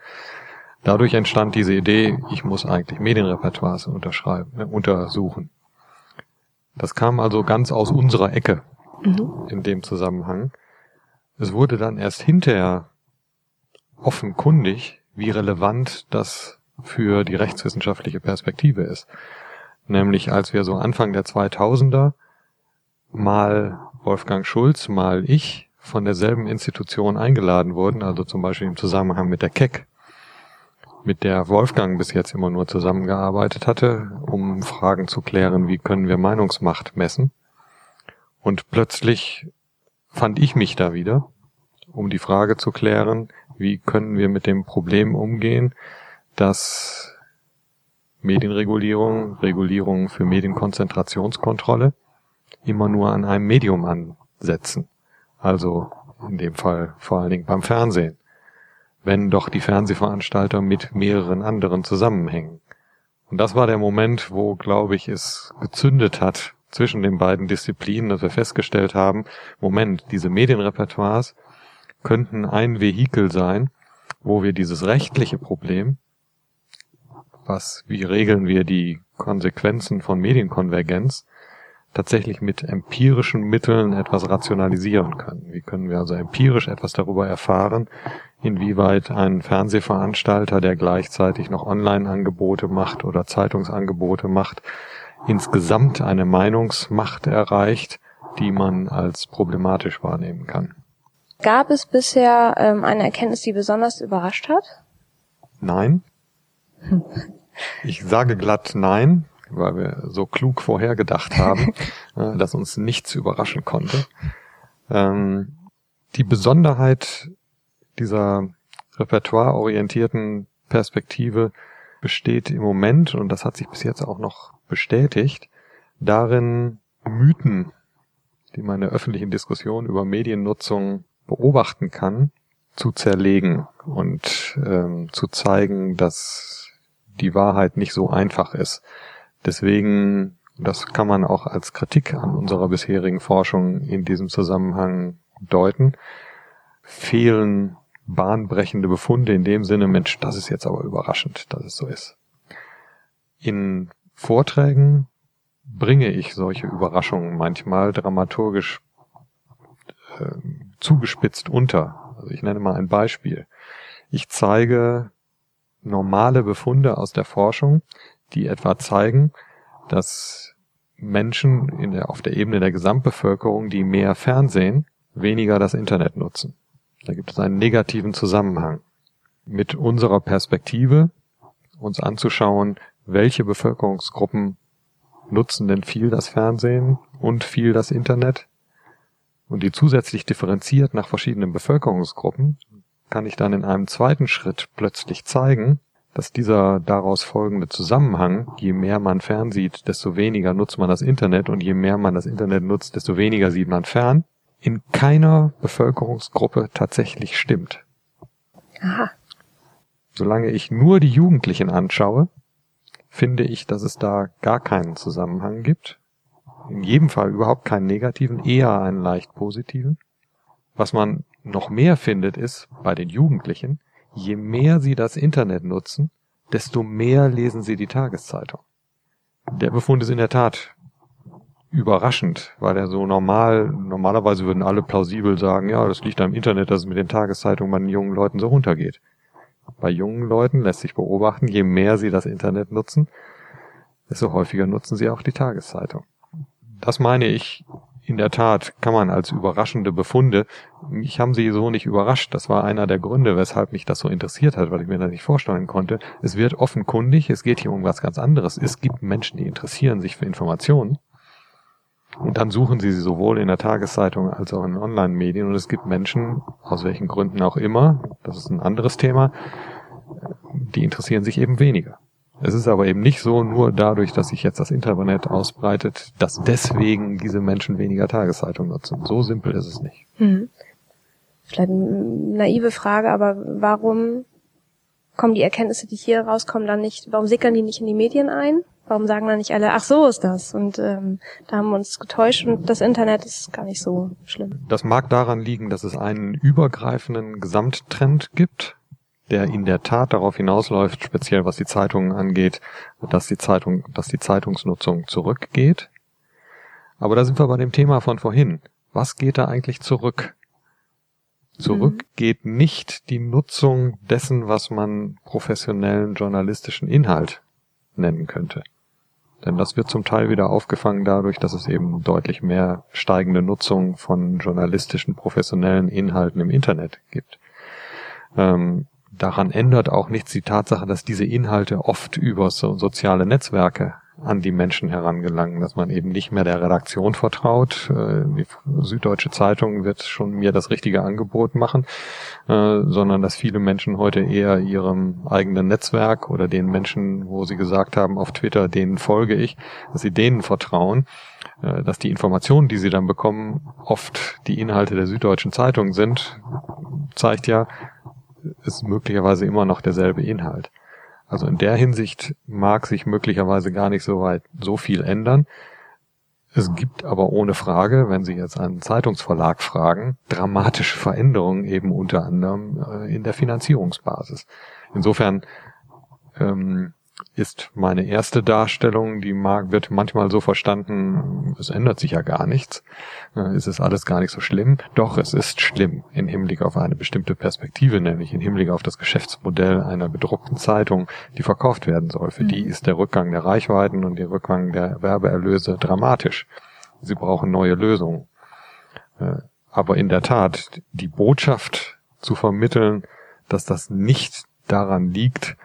Dadurch entstand diese Idee, ich muss eigentlich Medienrepertoires unterschreiben, äh, untersuchen. Das kam also ganz aus unserer Ecke mhm. in dem Zusammenhang. Es wurde dann erst hinterher offenkundig, wie relevant das für die rechtswissenschaftliche Perspektive ist. Nämlich als wir so Anfang der 2000er mal Wolfgang Schulz, mal ich von derselben Institution eingeladen wurden, also zum Beispiel im Zusammenhang mit der Keck, mit der Wolfgang bis jetzt immer nur zusammengearbeitet hatte, um Fragen zu klären, wie können wir Meinungsmacht messen. Und plötzlich fand ich mich da wieder, um die Frage zu klären, wie können wir mit dem Problem umgehen, dass Medienregulierung, Regulierung für Medienkonzentrationskontrolle immer nur an einem Medium ansetzen. Also in dem Fall vor allen Dingen beim Fernsehen. Wenn doch die Fernsehveranstalter mit mehreren anderen zusammenhängen. Und das war der Moment, wo, glaube ich, es gezündet hat zwischen den beiden Disziplinen, dass wir festgestellt haben, Moment, diese Medienrepertoires könnten ein Vehikel sein, wo wir dieses rechtliche Problem, was, wie regeln wir die Konsequenzen von Medienkonvergenz, tatsächlich mit empirischen Mitteln etwas rationalisieren können. Wie können wir also empirisch etwas darüber erfahren, inwieweit ein Fernsehveranstalter, der gleichzeitig noch Online-Angebote macht oder Zeitungsangebote macht, insgesamt eine Meinungsmacht erreicht, die man als problematisch wahrnehmen kann. Gab es bisher ähm, eine Erkenntnis, die besonders überrascht hat? Nein. Ich sage glatt nein, weil wir so klug vorhergedacht haben, äh, dass uns nichts überraschen konnte. Ähm, die Besonderheit dieser repertoireorientierten Perspektive besteht im Moment, und das hat sich bis jetzt auch noch bestätigt, darin Mythen, die man in der öffentlichen Diskussion über Mediennutzung beobachten kann, zu zerlegen und ähm, zu zeigen, dass die Wahrheit nicht so einfach ist. Deswegen, das kann man auch als Kritik an unserer bisherigen Forschung in diesem Zusammenhang deuten, fehlen bahnbrechende Befunde in dem Sinne, Mensch, das ist jetzt aber überraschend, dass es so ist. In Vorträgen bringe ich solche Überraschungen manchmal dramaturgisch äh, zugespitzt unter. Also ich nenne mal ein Beispiel. Ich zeige normale Befunde aus der Forschung, die etwa zeigen, dass Menschen in der, auf der Ebene der Gesamtbevölkerung, die mehr Fernsehen, weniger das Internet nutzen. Da gibt es einen negativen Zusammenhang. Mit unserer Perspektive uns anzuschauen, welche Bevölkerungsgruppen nutzen denn viel das Fernsehen und viel das Internet und die zusätzlich differenziert nach verschiedenen Bevölkerungsgruppen, kann ich dann in einem zweiten Schritt plötzlich zeigen, dass dieser daraus folgende Zusammenhang, je mehr man fernsieht, desto weniger nutzt man das Internet und je mehr man das Internet nutzt, desto weniger sieht man fern, in keiner Bevölkerungsgruppe tatsächlich stimmt. Aha. Solange ich nur die Jugendlichen anschaue, finde ich, dass es da gar keinen Zusammenhang gibt. In jedem Fall überhaupt keinen negativen, eher einen leicht positiven. Was man noch mehr findet, ist bei den Jugendlichen, je mehr sie das Internet nutzen, desto mehr lesen sie die Tageszeitung. Der Befund ist in der Tat überraschend, weil er so normal, normalerweise würden alle plausibel sagen, ja, das liegt am Internet, dass es mit den Tageszeitungen bei den jungen Leuten so runtergeht. Bei jungen Leuten lässt sich beobachten, je mehr sie das Internet nutzen, desto häufiger nutzen sie auch die Tageszeitung. Das meine ich, in der Tat kann man als überraschende Befunde, mich haben sie so nicht überrascht. Das war einer der Gründe, weshalb mich das so interessiert hat, weil ich mir das nicht vorstellen konnte. Es wird offenkundig, es geht hier um was ganz anderes. Es gibt Menschen, die interessieren sich für Informationen. Und dann suchen sie sie sowohl in der Tageszeitung als auch in Online-Medien. Und es gibt Menschen, aus welchen Gründen auch immer, das ist ein anderes Thema, die interessieren sich eben weniger. Es ist aber eben nicht so, nur dadurch, dass sich jetzt das Internet ausbreitet, dass deswegen diese Menschen weniger Tageszeitung nutzen. So simpel ist es nicht. Hm. Vielleicht eine naive Frage, aber warum kommen die Erkenntnisse, die hier rauskommen, dann nicht, warum sickern die nicht in die Medien ein? Warum sagen dann nicht alle, ach so ist das? Und ähm, da haben wir uns getäuscht und das Internet ist gar nicht so schlimm. Das mag daran liegen, dass es einen übergreifenden Gesamttrend gibt, der in der Tat darauf hinausläuft, speziell was die Zeitungen angeht, dass die Zeitung, dass die Zeitungsnutzung zurückgeht. Aber da sind wir bei dem Thema von vorhin. Was geht da eigentlich zurück? Zurück mhm. geht nicht die Nutzung dessen, was man professionellen journalistischen Inhalt nennen könnte. Denn das wird zum Teil wieder aufgefangen dadurch, dass es eben deutlich mehr steigende Nutzung von journalistischen professionellen Inhalten im Internet gibt. Ähm, daran ändert auch nichts die Tatsache, dass diese Inhalte oft über so soziale Netzwerke an die Menschen herangelangen, dass man eben nicht mehr der Redaktion vertraut. Äh, die Süddeutsche Zeitung wird schon mir das richtige Angebot machen, äh, sondern dass viele Menschen heute eher ihrem eigenen Netzwerk oder den Menschen, wo sie gesagt haben auf Twitter, denen folge ich, dass sie denen vertrauen, äh, dass die Informationen, die sie dann bekommen, oft die Inhalte der Süddeutschen Zeitung sind, zeigt ja, ist möglicherweise immer noch derselbe Inhalt. Also in der Hinsicht mag sich möglicherweise gar nicht so weit so viel ändern. Es gibt aber ohne Frage, wenn Sie jetzt einen Zeitungsverlag fragen, dramatische Veränderungen eben unter anderem äh, in der Finanzierungsbasis. Insofern ähm, ist meine erste Darstellung, die mag, wird manchmal so verstanden, es ändert sich ja gar nichts, äh, es ist alles gar nicht so schlimm. Doch, es ist schlimm im Hinblick auf eine bestimmte Perspektive, nämlich im Hinblick auf das Geschäftsmodell einer bedruckten Zeitung, die verkauft werden soll. Für mhm. die ist der Rückgang der Reichweiten und der Rückgang der Werbeerlöse dramatisch. Sie brauchen neue Lösungen. Äh, aber in der Tat, die Botschaft zu vermitteln, dass das nicht daran liegt,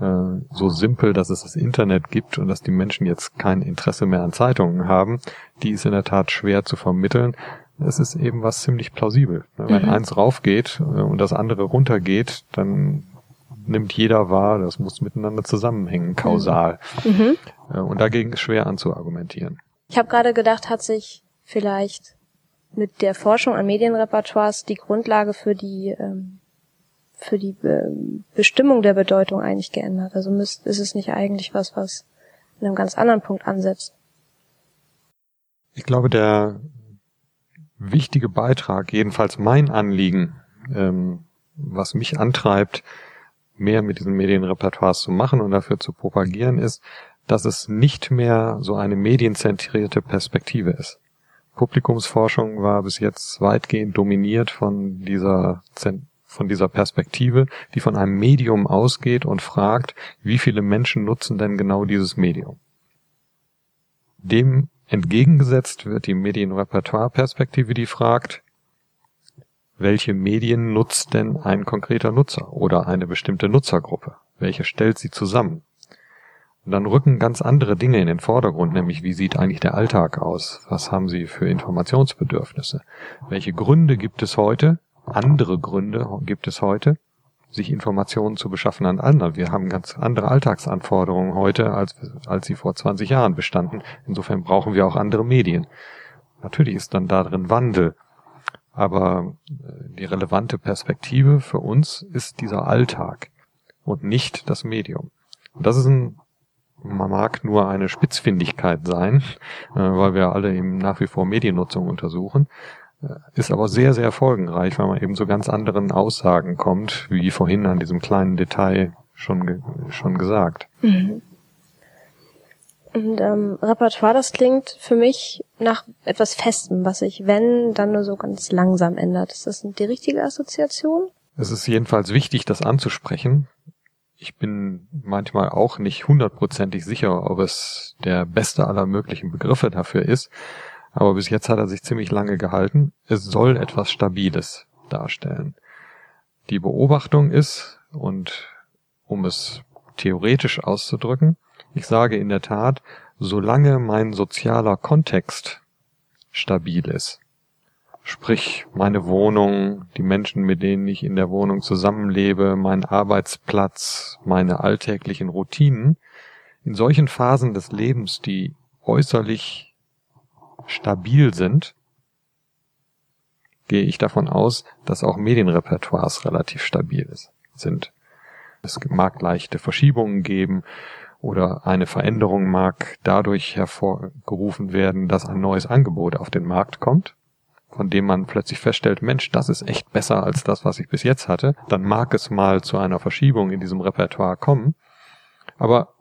so simpel, dass es das Internet gibt und dass die Menschen jetzt kein Interesse mehr an Zeitungen haben, die ist in der Tat schwer zu vermitteln. Es ist eben was ziemlich plausibel. Wenn mhm. eins raufgeht äh, und das andere runtergeht, dann nimmt jeder wahr, das muss miteinander zusammenhängen, kausal. Mhm. Äh, und dagegen ist schwer anzuargumentieren. Ich habe gerade gedacht, hat sich vielleicht mit der Forschung an Medienrepertoires die Grundlage für die ähm, für die Be Bestimmung der Bedeutung eigentlich geändert. Also ist es nicht eigentlich was, was in einem ganz anderen Punkt ansetzt. Ich glaube, der wichtige Beitrag, jedenfalls mein Anliegen, ähm, was mich antreibt, mehr mit diesen Medienrepertoires zu machen und dafür zu propagieren, ist, dass es nicht mehr so eine medienzentrierte Perspektive ist. Publikumsforschung war bis jetzt weitgehend dominiert von dieser von dieser Perspektive, die von einem Medium ausgeht und fragt, wie viele Menschen nutzen denn genau dieses Medium. Dem entgegengesetzt wird die Medienrepertoire-Perspektive, die fragt, welche Medien nutzt denn ein konkreter Nutzer oder eine bestimmte Nutzergruppe? Welche stellt sie zusammen? Und dann rücken ganz andere Dinge in den Vordergrund, nämlich wie sieht eigentlich der Alltag aus? Was haben sie für Informationsbedürfnisse? Welche Gründe gibt es heute, andere Gründe gibt es heute, sich Informationen zu beschaffen an anderen. Wir haben ganz andere Alltagsanforderungen heute, als, als sie vor 20 Jahren bestanden. Insofern brauchen wir auch andere Medien. Natürlich ist dann darin Wandel, aber äh, die relevante Perspektive für uns ist dieser Alltag und nicht das Medium. Und das ist ein, man mag nur eine Spitzfindigkeit sein, äh, weil wir alle eben nach wie vor Mediennutzung untersuchen ist aber sehr, sehr folgenreich, weil man eben zu ganz anderen Aussagen kommt, wie vorhin an diesem kleinen Detail schon, ge schon gesagt. Mhm. Und ähm, Repertoire, das klingt für mich nach etwas Festem, was sich, wenn, dann nur so ganz langsam ändert. Ist das die richtige Assoziation? Es ist jedenfalls wichtig, das anzusprechen, ich bin manchmal auch nicht hundertprozentig sicher, ob es der beste aller möglichen Begriffe dafür ist. Aber bis jetzt hat er sich ziemlich lange gehalten. Es soll etwas Stabiles darstellen. Die Beobachtung ist, und um es theoretisch auszudrücken, ich sage in der Tat, solange mein sozialer Kontext stabil ist, Sprich, meine Wohnung, die Menschen, mit denen ich in der Wohnung zusammenlebe, mein Arbeitsplatz, meine alltäglichen Routinen. In solchen Phasen des Lebens, die äußerlich stabil sind, gehe ich davon aus, dass auch Medienrepertoires relativ stabil sind. Es mag leichte Verschiebungen geben oder eine Veränderung mag dadurch hervorgerufen werden, dass ein neues Angebot auf den Markt kommt von dem man plötzlich feststellt, Mensch, das ist echt besser als das, was ich bis jetzt hatte, dann mag es mal zu einer Verschiebung in diesem Repertoire kommen. Aber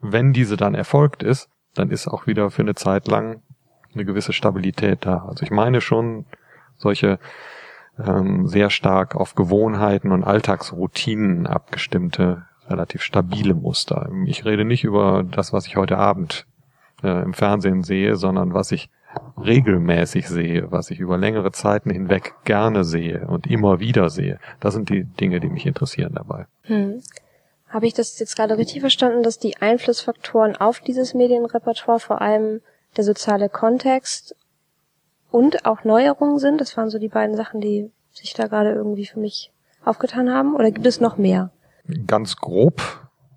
wenn diese dann erfolgt ist, dann ist auch wieder für eine Zeit lang eine gewisse Stabilität da. Also ich meine schon solche ähm, sehr stark auf Gewohnheiten und Alltagsroutinen abgestimmte, relativ stabile Muster. Ich rede nicht über das, was ich heute Abend äh, im Fernsehen sehe, sondern was ich regelmäßig sehe, was ich über längere Zeiten hinweg gerne sehe und immer wieder sehe. Das sind die Dinge, die mich interessieren dabei. Hm. Habe ich das jetzt gerade richtig verstanden, dass die Einflussfaktoren auf dieses Medienrepertoire vor allem der soziale Kontext und auch Neuerungen sind? Das waren so die beiden Sachen, die sich da gerade irgendwie für mich aufgetan haben. Oder gibt es noch mehr? Ganz grob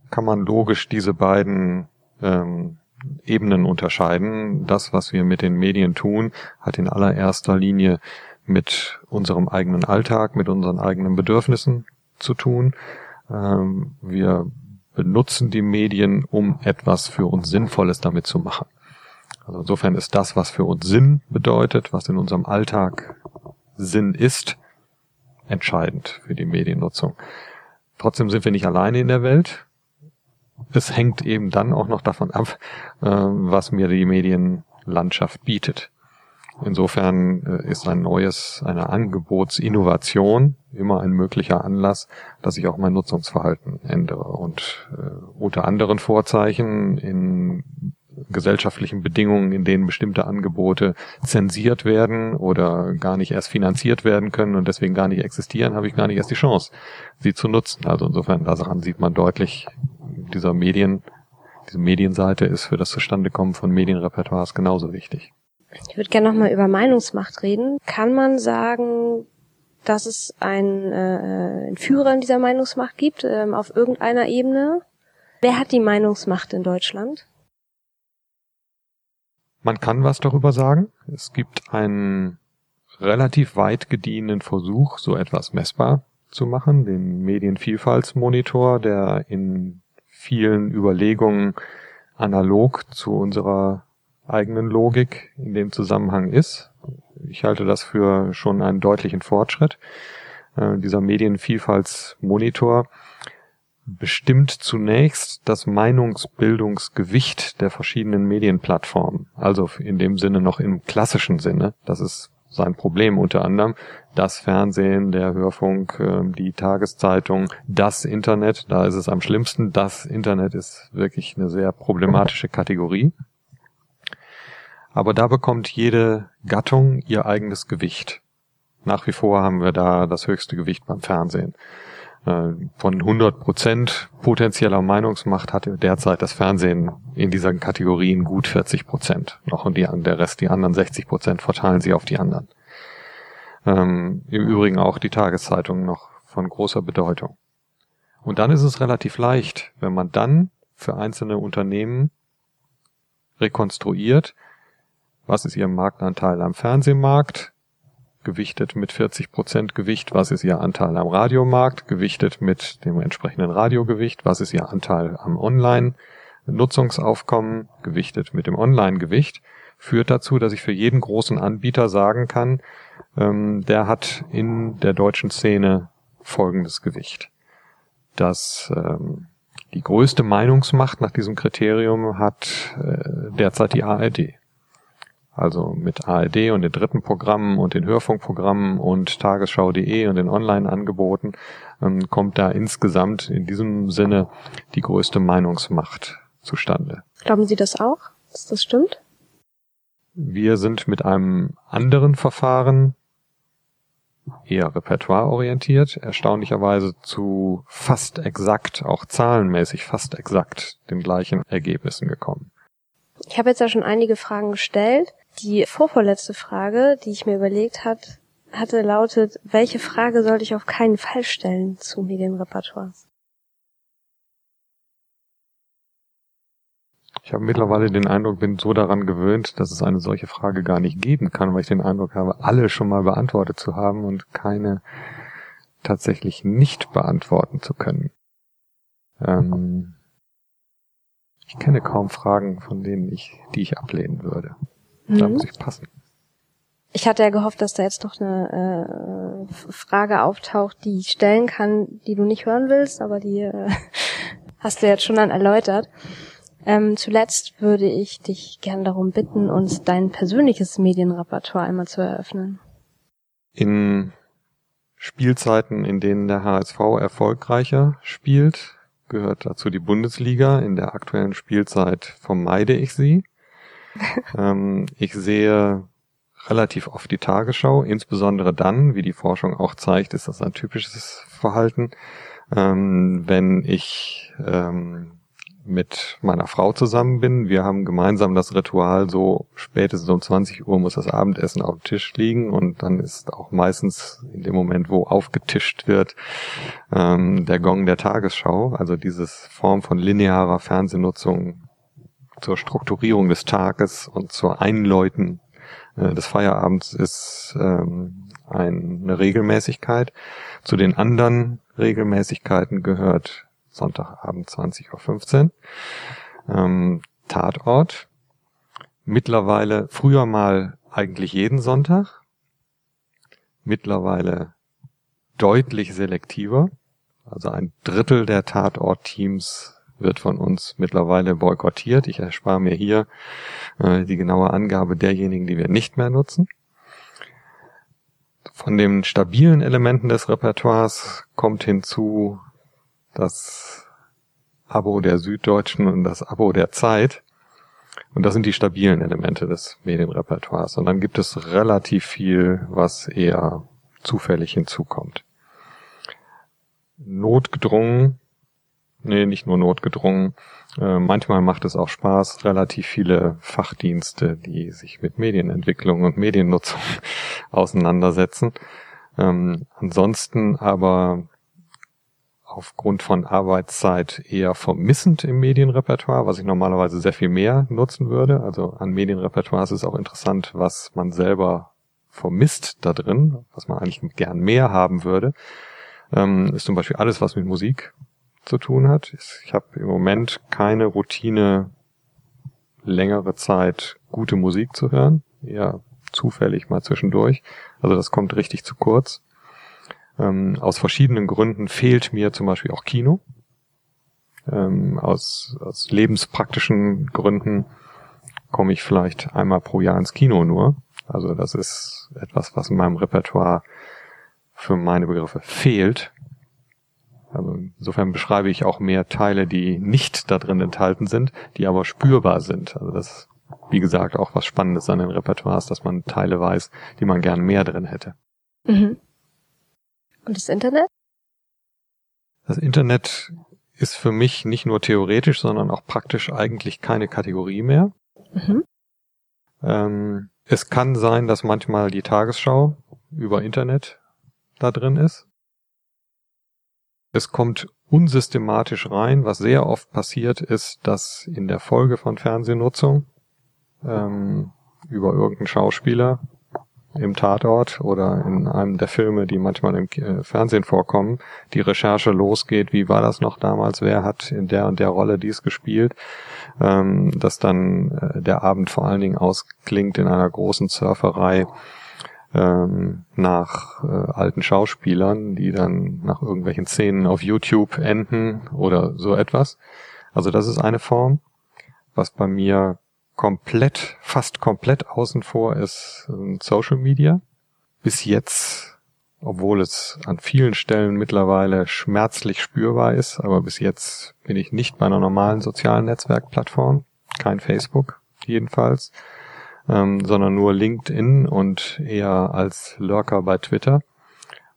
kann man logisch diese beiden ähm, Ebenen unterscheiden. Das, was wir mit den Medien tun, hat in allererster Linie mit unserem eigenen Alltag, mit unseren eigenen Bedürfnissen zu tun. Ähm, wir benutzen die Medien, um etwas für uns Sinnvolles damit zu machen. Also insofern ist das, was für uns Sinn bedeutet, was in unserem Alltag Sinn ist, entscheidend für die Mediennutzung. Trotzdem sind wir nicht alleine in der Welt es hängt eben dann auch noch davon ab, äh, was mir die Medienlandschaft bietet. Insofern äh, ist ein neues, eine Angebotsinnovation immer ein möglicher Anlass, dass ich auch mein Nutzungsverhalten ändere. Und äh, unter anderen Vorzeichen in gesellschaftlichen Bedingungen, in denen bestimmte Angebote zensiert werden oder gar nicht erst finanziert werden können und deswegen gar nicht existieren, habe ich gar nicht erst die Chance, sie zu nutzen. Also insofern daran sieht man deutlich, dieser Medien, diese Medienseite ist für das Zustandekommen von Medienrepertoires genauso wichtig. Ich würde gerne nochmal über Meinungsmacht reden. Kann man sagen, dass es einen, äh, einen Führer in dieser Meinungsmacht gibt, ähm, auf irgendeiner Ebene? Wer hat die Meinungsmacht in Deutschland? Man kann was darüber sagen. Es gibt einen relativ weit gediehenen Versuch, so etwas messbar zu machen, den Medienvielfaltsmonitor, der in vielen Überlegungen analog zu unserer eigenen Logik in dem Zusammenhang ist. Ich halte das für schon einen deutlichen Fortschritt. Äh, dieser Medienvielfaltsmonitor bestimmt zunächst das Meinungsbildungsgewicht der verschiedenen Medienplattformen. Also in dem Sinne noch im klassischen Sinne. Das ist sein Problem unter anderem. Das Fernsehen, der Hörfunk, ähm, die Tageszeitung, das Internet, da ist es am schlimmsten. Das Internet ist wirklich eine sehr problematische Kategorie. Aber da bekommt jede Gattung ihr eigenes Gewicht. Nach wie vor haben wir da das höchste Gewicht beim Fernsehen. Äh, von 100 Prozent potenzieller Meinungsmacht hatte derzeit das Fernsehen in dieser Kategorien gut 40 Prozent. Noch und die, der Rest, die anderen 60 Prozent verteilen sie auf die anderen. Ähm, Im Übrigen auch die Tageszeitung noch von großer Bedeutung. Und dann ist es relativ leicht, wenn man dann für einzelne Unternehmen rekonstruiert, was ist ihr Marktanteil am Fernsehmarkt, gewichtet mit 40 Prozent Gewicht, was ist ihr Anteil am Radiomarkt, gewichtet mit dem entsprechenden Radiogewicht, was ist ihr Anteil am Online-Nutzungsaufkommen, gewichtet mit dem Online-Gewicht, führt dazu, dass ich für jeden großen Anbieter sagen kann, ähm, der hat in der deutschen Szene folgendes Gewicht. Das ähm, die größte Meinungsmacht nach diesem Kriterium hat äh, derzeit die ARD. Also mit ARD und den dritten Programmen und den Hörfunkprogrammen und Tagesschau.de und den Online-Angeboten, ähm, kommt da insgesamt in diesem Sinne die größte Meinungsmacht zustande. Glauben Sie das auch, dass das stimmt? Wir sind mit einem anderen Verfahren eher repertoireorientiert, erstaunlicherweise zu fast exakt, auch zahlenmäßig fast exakt den gleichen Ergebnissen gekommen. Ich habe jetzt ja schon einige Fragen gestellt. Die vorvorletzte Frage, die ich mir überlegt hat, hatte lautet, welche Frage sollte ich auf keinen Fall stellen zu Medienrepertoires? Ich habe mittlerweile den Eindruck, bin so daran gewöhnt, dass es eine solche Frage gar nicht geben kann, weil ich den Eindruck habe, alle schon mal beantwortet zu haben und keine tatsächlich nicht beantworten zu können. Ähm ich kenne kaum Fragen, von denen ich, die ich ablehnen würde. Mhm. Da muss ich passen. Ich hatte ja gehofft, dass da jetzt noch eine äh, Frage auftaucht, die ich stellen kann, die du nicht hören willst, aber die äh, hast du jetzt schon dann erläutert. Ähm, zuletzt würde ich dich gern darum bitten, uns dein persönliches Medienrepertoire einmal zu eröffnen. In Spielzeiten, in denen der HSV erfolgreicher spielt, gehört dazu die Bundesliga. In der aktuellen Spielzeit vermeide ich sie. Ähm, ich sehe relativ oft die Tagesschau, insbesondere dann, wie die Forschung auch zeigt, ist das ein typisches Verhalten, ähm, wenn ich ähm, mit meiner Frau zusammen bin. Wir haben gemeinsam das Ritual, so spätestens um 20 Uhr muss das Abendessen auf dem Tisch liegen und dann ist auch meistens in dem Moment, wo aufgetischt wird, ähm, der Gong der Tagesschau, also dieses Form von linearer Fernsehnutzung zur Strukturierung des Tages und zur Einläuten äh, des Feierabends ist ähm, eine Regelmäßigkeit. Zu den anderen Regelmäßigkeiten gehört Sonntagabend 20.15 Uhr. Ähm, Tatort. Mittlerweile, früher mal eigentlich jeden Sonntag. Mittlerweile deutlich selektiver. Also ein Drittel der Tatort-Teams wird von uns mittlerweile boykottiert. Ich erspare mir hier äh, die genaue Angabe derjenigen, die wir nicht mehr nutzen. Von den stabilen Elementen des Repertoires kommt hinzu das Abo der Süddeutschen und das Abo der Zeit. Und das sind die stabilen Elemente des Medienrepertoires. Und dann gibt es relativ viel, was eher zufällig hinzukommt. Notgedrungen, nee, nicht nur notgedrungen, äh, manchmal macht es auch Spaß, relativ viele Fachdienste, die sich mit Medienentwicklung und Mediennutzung auseinandersetzen. Ähm, ansonsten aber aufgrund von Arbeitszeit eher vermissend im Medienrepertoire, was ich normalerweise sehr viel mehr nutzen würde. Also an Medienrepertoire ist es auch interessant, was man selber vermisst da drin, was man eigentlich gern mehr haben würde. Ähm, ist zum Beispiel alles, was mit Musik zu tun hat. Ich habe im Moment keine Routine, längere Zeit gute Musik zu hören. Eher zufällig mal zwischendurch. Also das kommt richtig zu kurz. Ähm, aus verschiedenen Gründen fehlt mir zum Beispiel auch Kino. Ähm, aus, aus lebenspraktischen Gründen komme ich vielleicht einmal pro Jahr ins Kino nur. Also das ist etwas, was in meinem Repertoire für meine Begriffe fehlt. Also insofern beschreibe ich auch mehr Teile, die nicht da drin enthalten sind, die aber spürbar sind. Also das, wie gesagt, auch was Spannendes an den Repertoires, dass man Teile weiß, die man gern mehr drin hätte. Mhm. Und das Internet? Das Internet ist für mich nicht nur theoretisch, sondern auch praktisch eigentlich keine Kategorie mehr. Mhm. Ähm, es kann sein, dass manchmal die Tagesschau über Internet da drin ist. Es kommt unsystematisch rein. Was sehr oft passiert ist, dass in der Folge von Fernsehnutzung ähm, über irgendeinen Schauspieler im Tatort oder in einem der Filme, die manchmal im äh, Fernsehen vorkommen, die Recherche losgeht, wie war das noch damals, wer hat in der und der Rolle dies gespielt, ähm, dass dann äh, der Abend vor allen Dingen ausklingt in einer großen Surferei ähm, nach äh, alten Schauspielern, die dann nach irgendwelchen Szenen auf YouTube enden oder so etwas. Also das ist eine Form. Was bei mir komplett, fast komplett außen vor ist ähm, Social Media. Bis jetzt, obwohl es an vielen Stellen mittlerweile schmerzlich spürbar ist, aber bis jetzt bin ich nicht bei einer normalen sozialen Netzwerkplattform, kein Facebook jedenfalls, ähm, sondern nur LinkedIn und eher als Lurker bei Twitter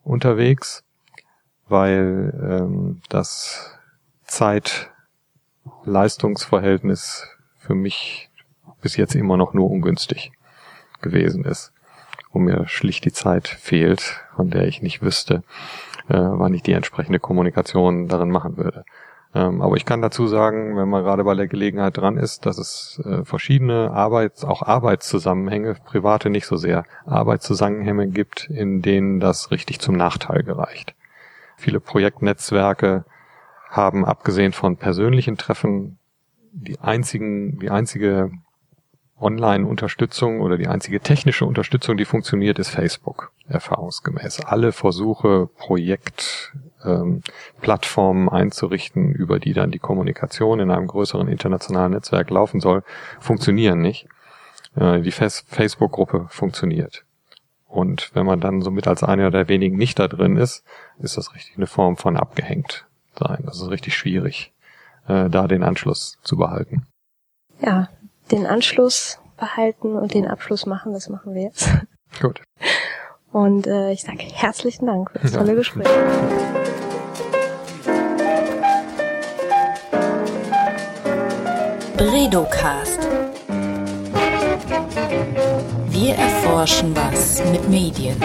unterwegs, weil ähm, das Zeit-Leistungsverhältnis für mich bis jetzt immer noch nur ungünstig gewesen ist, wo mir schlicht die Zeit fehlt, von der ich nicht wüsste, äh, wann ich die entsprechende Kommunikation darin machen würde. Ähm, aber ich kann dazu sagen, wenn man gerade bei der Gelegenheit dran ist, dass es äh, verschiedene Arbeits-, auch Arbeitszusammenhänge, private nicht so sehr, Arbeitszusammenhänge gibt, in denen das richtig zum Nachteil gereicht. Viele Projektnetzwerke haben abgesehen von persönlichen Treffen die einzigen, die einzige Online-Unterstützung oder die einzige technische Unterstützung, die funktioniert, ist Facebook, erfahrungsgemäß. Alle Versuche, Projektplattformen ähm, einzurichten, über die dann die Kommunikation in einem größeren internationalen Netzwerk laufen soll, funktionieren nicht. Äh, die Facebook-Gruppe funktioniert. Und wenn man dann somit als einer der wenigen nicht da drin ist, ist das richtig eine Form von abgehängt sein. Das ist richtig schwierig, äh, da den Anschluss zu behalten. Ja, den Anschluss behalten und den Abschluss machen, das machen wir jetzt. Gut. Und äh, ich sage herzlichen Dank für das tolle ja. Gespräch. Bredocast. Wir erforschen was mit Medien.